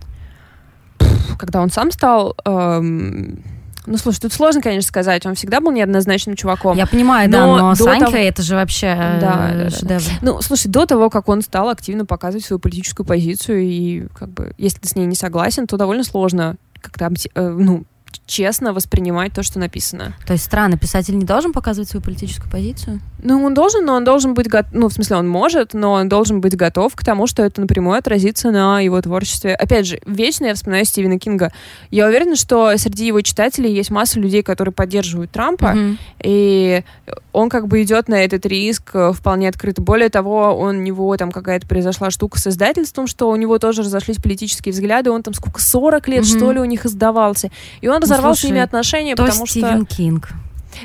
Когда он сам стал эм, ну, слушай, тут сложно, конечно, сказать. Он всегда был неоднозначным чуваком. Я понимаю, но да, но Санька того... это же вообще да, э, шедевр. Да, да. Ну, слушай, до того, как он стал активно показывать свою политическую позицию, и как бы, если ты с ней не согласен, то довольно сложно как-то, э, ну, честно воспринимать то, что написано. То есть странно, писатель не должен показывать свою политическую позицию? Ну, он должен, но он должен быть готов, ну, в смысле, он может, но он должен быть готов к тому, что это напрямую отразится на его творчестве. Опять же, вечно я вспоминаю Стивена Кинга. Я уверена, что среди его читателей есть масса людей, которые поддерживают Трампа, mm-hmm. и он как бы идет на этот риск э, вполне открыто. Более того, он, у него там какая-то произошла штука с издательством, что у него тоже разошлись политические взгляды, он там сколько, 40 лет, mm-hmm. что ли, у них издавался. И он разорвал Слушай, с ними отношения, то потому Стивен что... Кинг.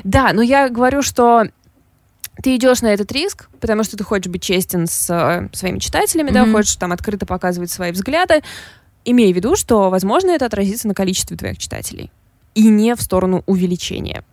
Да, но я говорю, что ты идешь на этот риск, потому что ты хочешь быть честен с э, своими читателями, mm-hmm. да, хочешь там открыто показывать свои взгляды, имея в виду, что, возможно, это отразится на количестве твоих читателей. И не в сторону увеличения.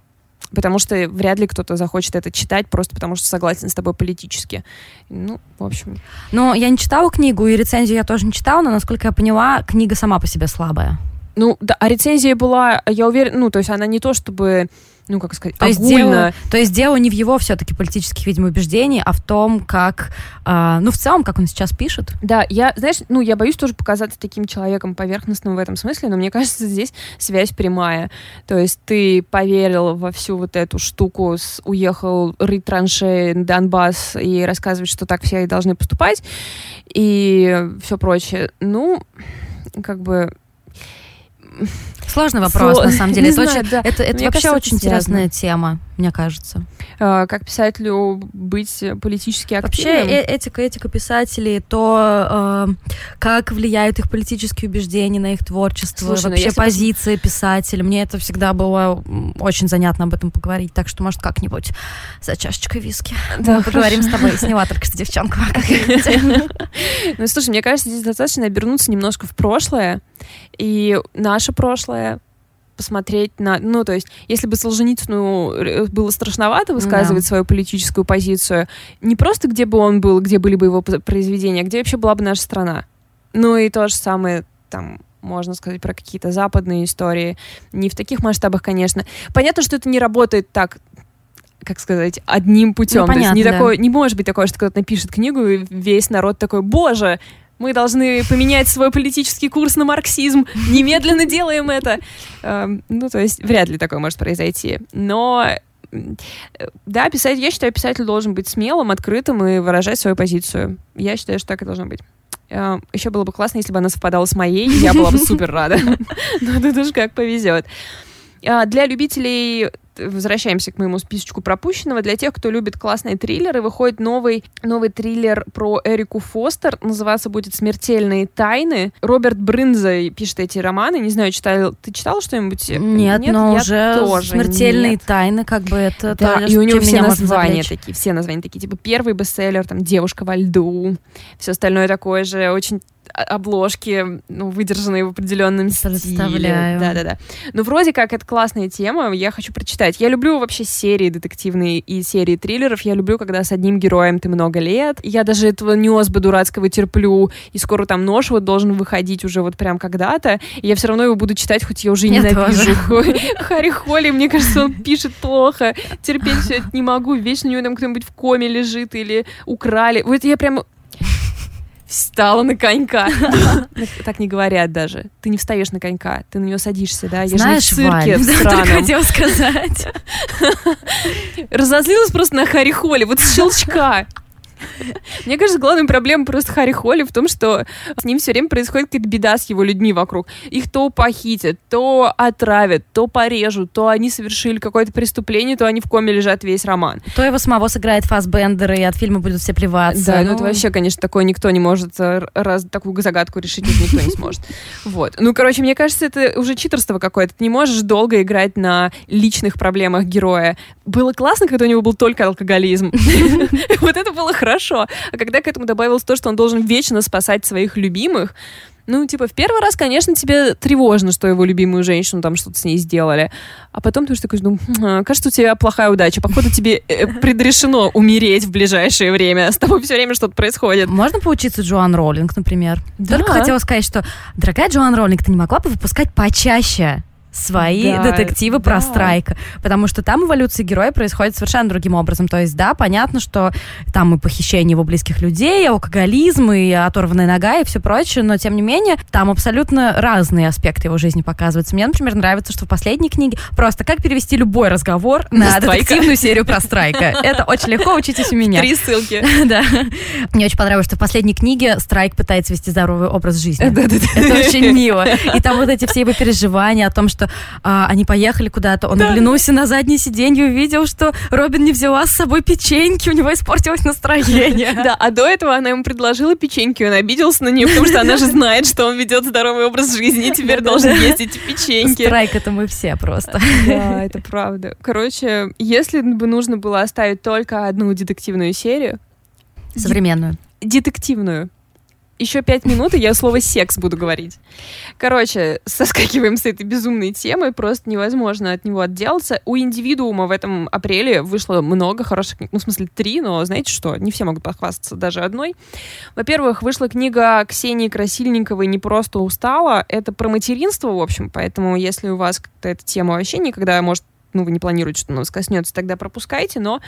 Потому что вряд ли кто-то захочет это читать просто потому, что согласен с тобой политически. Ну, в общем. Но я не читала книгу, и рецензию я тоже не читала, но, насколько я поняла, книга сама по себе слабая. Ну, да, а рецензия была, я уверена, ну, то есть она не то чтобы ну, как сказать, то есть, дело, то есть дело не в его все-таки политических, видимо, убеждений, а в том, как, э, ну, в целом, как он сейчас пишет. Да, я, знаешь, ну, я боюсь тоже показаться таким человеком поверхностным в этом смысле, но мне кажется, здесь связь прямая. То есть ты поверил во всю вот эту штуку, с, уехал рыть траншеи Донбасс и рассказывать, что так все и должны поступать, и все прочее. Ну, как бы Сложный вопрос, Сло... на <laughs> самом деле. это, знаю, очень, да. это, это вообще кажется, очень это интересная тема, мне кажется. А, как писателю быть политически активным? Вообще э этика, этика писателей, то э, как влияют их политические убеждения на их творчество, Слушай, ну вообще позиции пос... писателя. Мне это всегда было очень занятно об этом поговорить, так что, может, как-нибудь за чашечкой виски да, мы поговорим с тобой. Сняла только что девчонку. Ну, слушай, мне кажется, здесь достаточно обернуться немножко в прошлое, и наше прошлое посмотреть на... Ну, то есть, если бы Солженицыну э, было страшновато высказывать да. свою политическую позицию, не просто где бы он был, где были бы его произведения, а где вообще была бы наша страна. Ну и то же самое там можно сказать, про какие-то западные истории. Не в таких масштабах, конечно. Понятно, что это не работает так как сказать, одним путем. Ну, понятно, То есть не, да. такое, не может быть такое, что кто-то напишет книгу, и весь народ такой, боже, мы должны поменять свой политический курс на марксизм, немедленно делаем это. Эм, ну, то есть вряд ли такое может произойти. Но да, писать, я считаю, писатель должен быть смелым, открытым и выражать свою позицию. Я считаю, что так и должно быть. Эм, Еще было бы классно, если бы она совпадала с моей, я была бы супер рада. <laughs> Но тут уж как повезет. А, для любителей возвращаемся к моему списочку пропущенного. Для тех, кто любит классные триллеры, выходит новый, новый триллер про Эрику Фостер. Называться будет «Смертельные тайны». Роберт Брынза пишет эти романы. Не знаю, читал, ты читал что-нибудь? Нет, нет но уже тоже «Смертельные нет. тайны», как бы это... Да, то, и у него все названия такие, все названия такие. Типа первый бестселлер, там «Девушка во льду», все остальное такое же, очень обложки, ну, выдержанные в определенном стиле. Да-да-да. Ну, вроде как это классная тема, я хочу прочитать. Я люблю вообще серии детективные и серии триллеров. Я люблю, когда с одним героем ты много лет. Я даже этого Нёсба дурацкого терплю, и скоро там нож вот должен выходить уже вот прям когда-то, и я все равно его буду читать, хоть я уже я ненавижу. Харри Холли, мне кажется, он пишет плохо, терпеть все это не могу, вечно у него там кто-нибудь в коме лежит или украли. Вот я прям встала на конька. Так не говорят даже. Ты не встаешь на конька, ты на него садишься, да? Я Знаешь, же в цирке странном. <laughs> хотела сказать. Разозлилась просто на Харри Холли, вот с щелчка. <laughs> Мне кажется, главная проблема просто Харри Холли в том, что с ним все время происходит какая-то беда с его людьми вокруг. Их то похитят, то отравят, то порежут, то они совершили какое-то преступление, то они в коме лежат весь роман. То его самого сыграет Фассбендер, и от фильма будут все плеваться. Да, ну, ну это вообще, конечно, такое никто не может э, раз такую загадку решить, никто не сможет. <laughs> Вот. Ну, короче, мне кажется, это уже читерство какое-то. Ты не можешь долго играть на личных проблемах героя. Было классно, когда у него был только алкоголизм. <laughs> Вот это было хорошо хорошо. А когда к этому добавилось то, что он должен вечно спасать своих любимых, ну, типа, в первый раз, конечно, тебе тревожно, что его любимую женщину там что-то с ней сделали. А потом ты уже такой, ну, кажется, у тебя плохая удача. Походу, тебе э, предрешено умереть в ближайшее время. С тобой все время что-то происходит. Можно поучиться Джоан Роллинг, например? Да. Только хотела сказать, что, дорогая Джоан Роллинг, ты не могла бы выпускать почаще? Свои да, детективы да. про страйка, потому что там эволюция героя происходит совершенно другим образом. То есть, да, понятно, что там и похищение его близких людей, и алкоголизм, и оторванная нога, и все прочее, но тем не менее, там абсолютно разные аспекты его жизни показываются. Мне, например, нравится, что в последней книге просто как перевести любой разговор на, на детективную серию про страйка. Это очень легко, учитесь у меня. Три ссылки. <laughs> Да. Мне очень понравилось, что в последней книге Страйк пытается вести здоровый образ жизни. <laughs> Это очень мило. И там вот эти все его переживания о том, что что а, они поехали куда-то, он да. оглянулся на заднее сиденье и увидел, что Робин не взяла с собой печеньки, у него испортилось настроение. <laughs> Да, а до этого она ему предложила печеньки, он обиделся на нее, потому что она же знает, что он ведет здоровый образ жизни, и теперь должен есть эти печеньки. Страйк это мы все просто. Да, это правда. Короче, если бы нужно было оставить только одну детективную серию... Современную. Детективную еще пять минут, и я слово «секс» буду говорить. Короче, соскакиваем с этой безумной темы, просто невозможно от него отделаться. У индивидуума в этом апреле вышло много хороших книг, ну, в смысле, три, но знаете что, не все могут похвастаться даже одной. Во-первых, вышла книга Ксении Красильниковой «Не просто устала». Это про материнство, в общем, поэтому если у вас эта тема вообще никогда, может, ну, вы не планируете, что она вас коснется, тогда пропускайте, но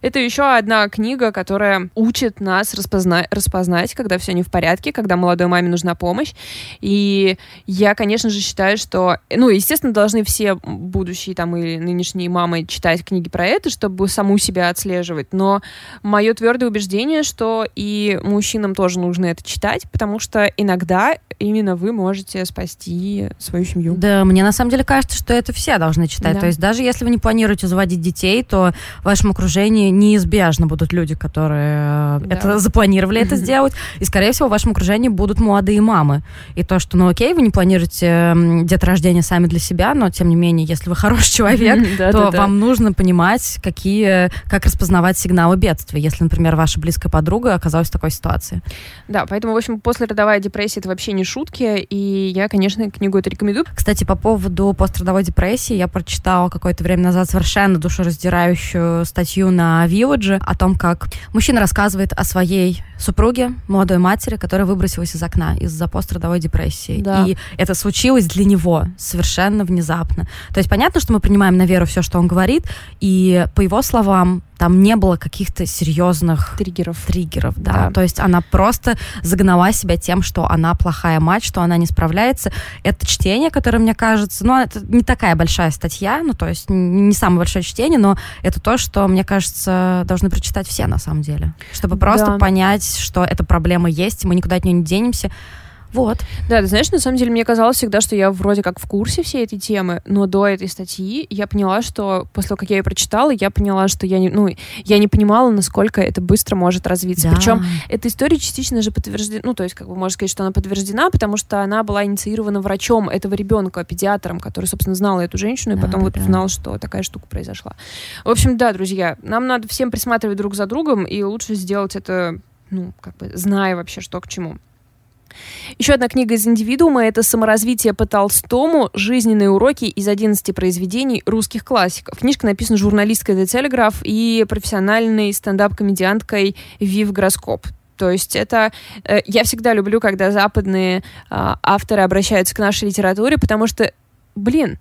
это еще одна книга, которая учит нас распозна- распознать, когда все не в порядке, когда молодой маме нужна помощь. И я, конечно же, считаю, что, ну, естественно, должны все будущие там и нынешние мамы читать книги про это, чтобы саму себя отслеживать. Но мое твердое убеждение, что и мужчинам тоже нужно это читать, потому что иногда именно вы можете спасти свою семью. Да, мне на самом деле кажется, что это все должны читать. Да. То есть даже если вы не планируете заводить детей, то в вашем окружении неизбежно будут люди, которые э, да. это запланировали это <laughs> сделать, и, скорее всего, в вашем окружении будут молодые мамы. И то, что, ну окей, вы не планируете деторождение сами для себя, но, тем не менее, если вы хороший человек, <laughs> то вам нужно понимать, какие, как распознавать сигналы бедствия, если, например, ваша близкая подруга оказалась в такой ситуации. Да, поэтому, в общем, после родовая депрессия это вообще не шутки, и я, конечно, книгу это рекомендую. Кстати, по поводу пострадовой депрессии, я прочитала какое-то время назад совершенно душераздирающую статью на Village о том, как мужчина рассказывает о своей супруге, молодой матери, которая выбросилась из окна из-за пострадовой депрессии. Да. И это случилось для него совершенно внезапно. То есть понятно, что мы принимаем на веру все, что он говорит, и по его словам, там не было каких-то серьезных триггеров. Триггеров, да. да. То есть она просто загнала себя тем, что она плохая мать, что она не справляется. Это чтение, которое, мне кажется, ну, это не такая большая статья, ну, то есть не самое большое чтение, но это то, что, мне кажется, должны прочитать все на самом деле. Чтобы просто да. понять, что эта проблема есть, мы никуда от нее не денемся. Вот. Да, ты знаешь, на самом деле мне казалось всегда, что я вроде как в курсе всей этой темы, но до этой статьи я поняла, что после того, как я ее прочитала, я поняла, что я не, ну, я не понимала, насколько это быстро может развиться. Да. Причем эта история частично же подтверждена, ну, то есть, как бы можно сказать, что она подтверждена, потому что она была инициирована врачом этого ребенка, педиатром, который, собственно, знал эту женщину, да, и потом да, вот узнал, что такая штука произошла. В общем, да, друзья, нам надо всем присматривать друг за другом, и лучше сделать это, ну, как бы, зная вообще, что к чему. Еще одна книга из индивидуума — это «Саморазвитие по Толстому. Жизненные уроки из 11 произведений русских классиков». Книжка написана журналисткой The Telegraph и профессиональной стендап-комедианткой Вив Гроскоп. То есть это... Э, я всегда люблю, когда западные э, авторы обращаются к нашей литературе, потому что, блин,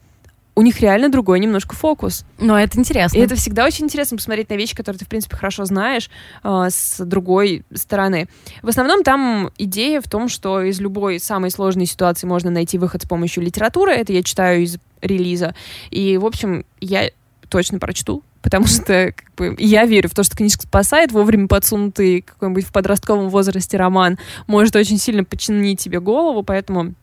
у них реально другой немножко фокус. Но это интересно. И это всегда очень интересно посмотреть на вещи, которые ты, в принципе, хорошо знаешь, э, с другой стороны. В основном там идея в том, что из любой самой сложной ситуации можно найти выход с помощью литературы. Это я читаю из релиза. И, в общем, я точно прочту, потому что как бы, я верю в то, что книжка спасает, вовремя подсунутый какой-нибудь в подростковом возрасте роман может очень сильно починить тебе голову, поэтому...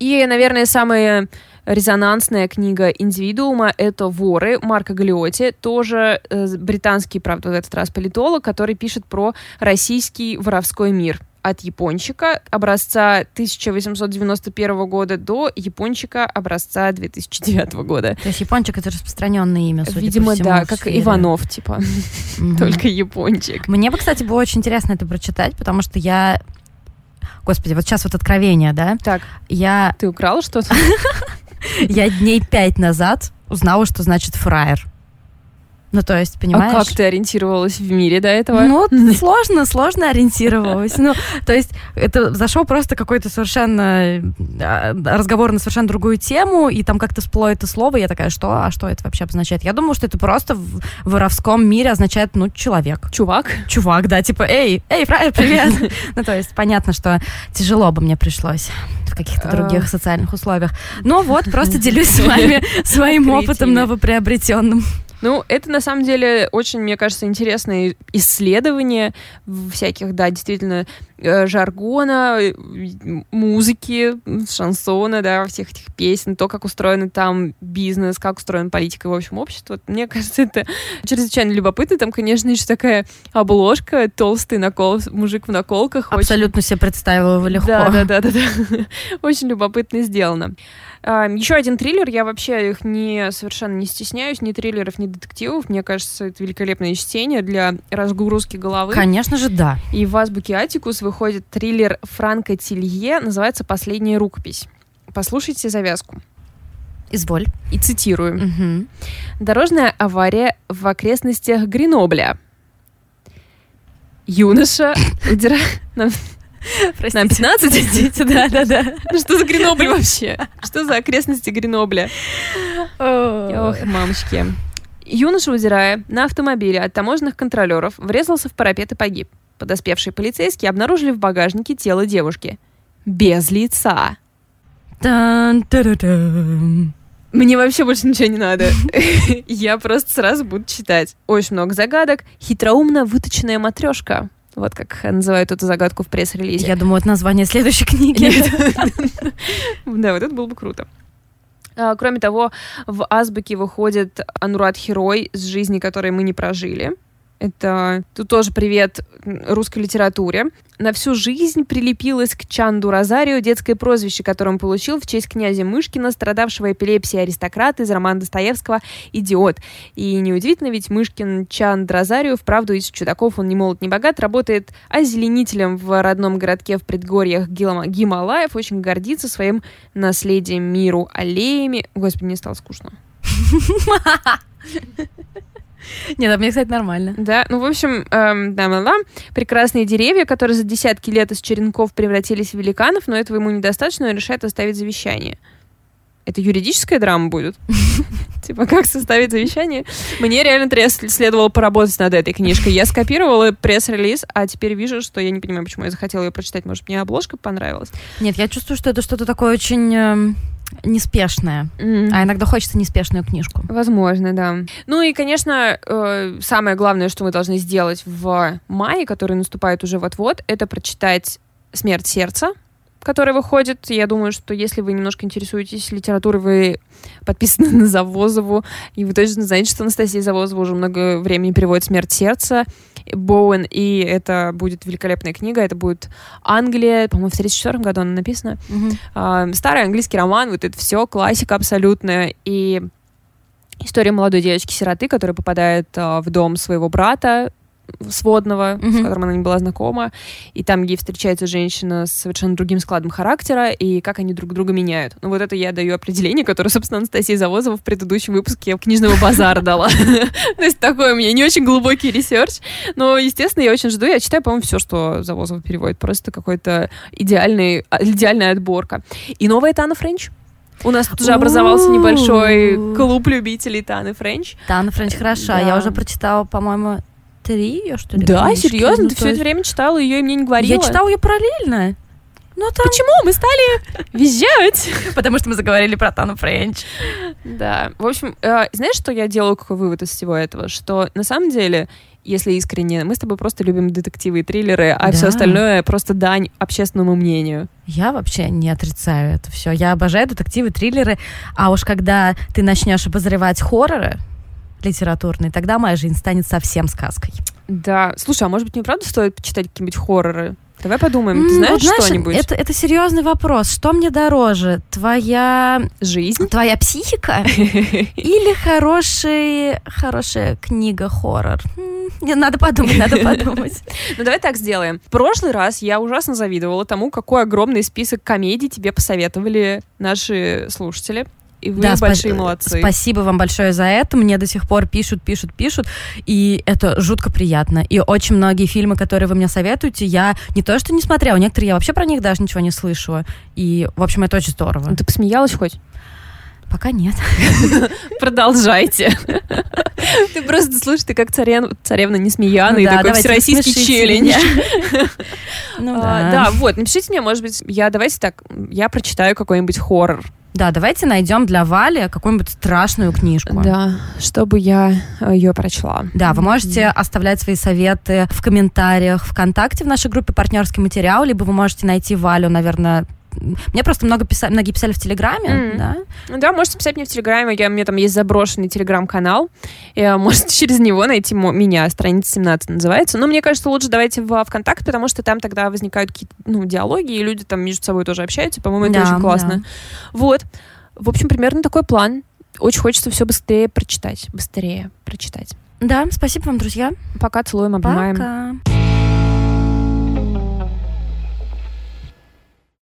И, наверное, самые резонансная книга индивидуума — это «Воры» Марка Галиоти, тоже э, британский, правда, в этот раз политолог, который пишет про российский воровской мир от япончика образца 1891 года до япончика образца 2009 года. То есть япончик — это распространенное имя, судя Видимо, по всему, да, как сфере. Иванов, типа, <laughs> только япончик. Мне бы, кстати, было очень интересно это прочитать, потому что я Господи, вот сейчас вот откровение, да? Так. Я... Ты украла что-то? <laughs> Я дней пять назад узнала, что значит фраер. Ну, то есть, понимаешь? А как ты ориентировалась в мире до этого? Ну, сложно, сложно ориентировалась. Ну, то есть, это зашел просто какой-то совершенно а, разговор на совершенно другую тему, и там как-то всплыло это слово, я такая, что? А что это вообще обозначает? Я думала, что это просто в воровском мире означает, ну, человек. Чувак? Чувак, да, типа, эй, эй, привет! Ну, то есть, понятно, что тяжело бы мне пришлось в каких-то других социальных условиях. Но вот, просто делюсь с вами своим опытом новоприобретенным. Ну, это на самом деле очень, мне кажется, интересное исследование всяких, да, действительно, э, жаргона, э, музыки, шансона, да, всех этих песен, то, как устроен там бизнес, как устроена политика, в общем, общество. Мне <laughs> кажется, это чрезвычайно любопытно. Там, конечно, еще такая обложка, толстый накол, мужик в наколках. Абсолютно очень... себе представила его легко. Да, да, да, да, да. <laughs> Очень любопытно сделано. Еще один триллер, я вообще их не совершенно не стесняюсь, ни триллеров, ни детективов. Мне кажется, это великолепное чтение для разгрузки головы. Конечно же, да. И в Азбуке Атикус выходит триллер Франка Тилье, называется «Последняя рукопись». Послушайте завязку. Изволь. И цитирую. Угу. «Дорожная авария в окрестностях Гренобля. Юноша удирает... <laughs> <laughs> Простите. Нам 15? Простите, да, да, да. Ну что за Гренобль вообще? Что за окрестности Гренобля? Ох, мамочки. Юноша, удирая на автомобиле от таможенных контролеров, врезался в парапет и погиб. Подоспевшие полицейские обнаружили в багажнике тело девушки. Без лица. Мне вообще больше ничего не надо. <laughs> Я просто сразу буду читать. Очень много загадок. Хитроумно выточенная матрешка. Вот как называют эту загадку в пресс-релизе. Я думаю, это название следующей книги. <laughs> Да, вот это было бы круто. А, кроме того, в азбуке выходит Анурат Херой с жизни, которой мы не прожили. Это тут тоже привет русской литературе. На всю жизнь прилепилось к Чанду Розарио детское прозвище, которое он получил в честь князя Мышкина, страдавшего эпилепсией аристократа из романа Достоевского «Идиот». И неудивительно, ведь Мышкин Чанд Розарио, вправду из чудаков, он не молод, не богат, работает озеленителем в родном городке в предгорьях Гималаев, очень гордится своим наследием миру, аллеями. Господи, мне стало скучно. <laughs> <laughs> Нет, а мне, кстати, нормально. Да, ну, в общем, эм, да, да, прекрасные деревья, которые за десятки лет из черенков превратились в великанов, но этого ему недостаточно, он решает оставить завещание. Это юридическая драма будет? <laughs> Типа, как составить завещание? Мне реально следовало поработать над этой книжкой. Я скопировала пресс-релиз, а теперь вижу, что я не понимаю, почему я захотела ее прочитать. Может, мне обложка понравилась? Нет, я чувствую, что это что-то такое очень эм, неспешная. Mm. А иногда хочется неспешную книжку. Возможно, да. Ну и, конечно, э, самое главное, что мы должны сделать в мае, который наступает уже вот-вот, это прочитать «Смерть сердца», который выходит. Я думаю, что если вы немножко интересуетесь литературой, вы подписаны на Завозову, и вы точно знаете, что Анастасия Завозова уже много времени переводит «Смерть сердца», Боуэн, и это будет великолепная книга, это будет Англия, по-моему, в 1934 году она написана. Mm-hmm. Старый английский роман, вот это все, классика абсолютная, и история молодой девочки-сироты, которая попадает а, в дом своего брата, сводного, mm-hmm. с которым она не была знакома, и там ей встречается женщина с совершенно другим складом характера, и как они друг друга меняют. Ну вот это я даю определение, которое, собственно, Анастасия Завозова в предыдущем выпуске книжного базара дала. <laughs> То есть такой у меня не очень глубокий research, но, естественно, я очень жду, я читаю, по-моему, все, что Завозова переводит, просто какой-то идеальный, а, идеальная отборка. И новая Тана Френч. У нас тут уже образовался небольшой клуб любителей Таны Френч. Тана Френч хороша. Я уже прочитала, по-моему, три ее, что ли? Да, книжки? серьезно? Ну, Ты все это время читала ее и мне не говорила? Я читала ее параллельно. Ну, там... Почему? Мы стали <laughs> визжать. Потому что мы заговорили про Тану Френч. Да. В общем, э, знаешь, что я делаю, какой вывод из всего этого? Что на самом деле, если искренне, мы с тобой просто любим детективы и триллеры, а да. все остальное просто дань общественному мнению. Я вообще не отрицаю это все. Я обожаю детективы, триллеры. А уж когда ты начнешь обозревать хорроры, литературный, тогда моя жизнь станет совсем сказкой. Да. Слушай, а может быть, мне правда стоит почитать какие-нибудь хорроры? Давай подумаем, ты знаешь, вот, что-нибудь? Это, это серьезный вопрос. Что мне дороже? Твоя жизнь? Твоя психика? <laughs> Или хороший, хорошая книга хоррор? Надо подумать, надо подумать. <laughs> Ну, давай так сделаем. В прошлый раз я ужасно завидовала тому, какой огромный список комедий тебе посоветовали наши слушатели и вы да, большие спа- молодцы. Спасибо вам большое за это. Мне до сих пор пишут, пишут, пишут, и это жутко приятно. И очень многие фильмы, которые вы мне советуете, я не то что не смотрела, некоторые я вообще про них даже ничего не слышала. И, в общем, это очень здорово. Ты посмеялась хоть? Пока нет. <laughs> Продолжайте. Ты просто слушай, ты как царевна Несмеяна, и такой всероссийский челлендж. <laughs> Ну а, да. вот, напишите мне, может быть, я давайте так, я прочитаю какой-нибудь хоррор. Да, давайте найдем для Вали какую-нибудь страшную книжку. Да, чтобы я э, ее прочла. Да, вы можете mm-hmm. оставлять свои советы в комментариях ВКонтакте в нашей группе «Партнерский материал», либо вы можете найти Валю, наверное, мне просто много писали, многие писали в Телеграме, mm. да? Ну да, можете писать мне в Телеграме, я, у меня там есть заброшенный Телеграм-канал, и, можете <laughs> через него найти меня, страница 17 называется. Но мне кажется, лучше давайте в ВКонтакте, потому что там тогда возникают какие-то ну, диалоги, и люди там между собой тоже общаются, по-моему, это да, очень классно. Да. Вот. В общем, примерно такой план. Очень хочется все быстрее прочитать, быстрее прочитать. Да, спасибо вам, друзья. Пока, целуем, обнимаем. Пока.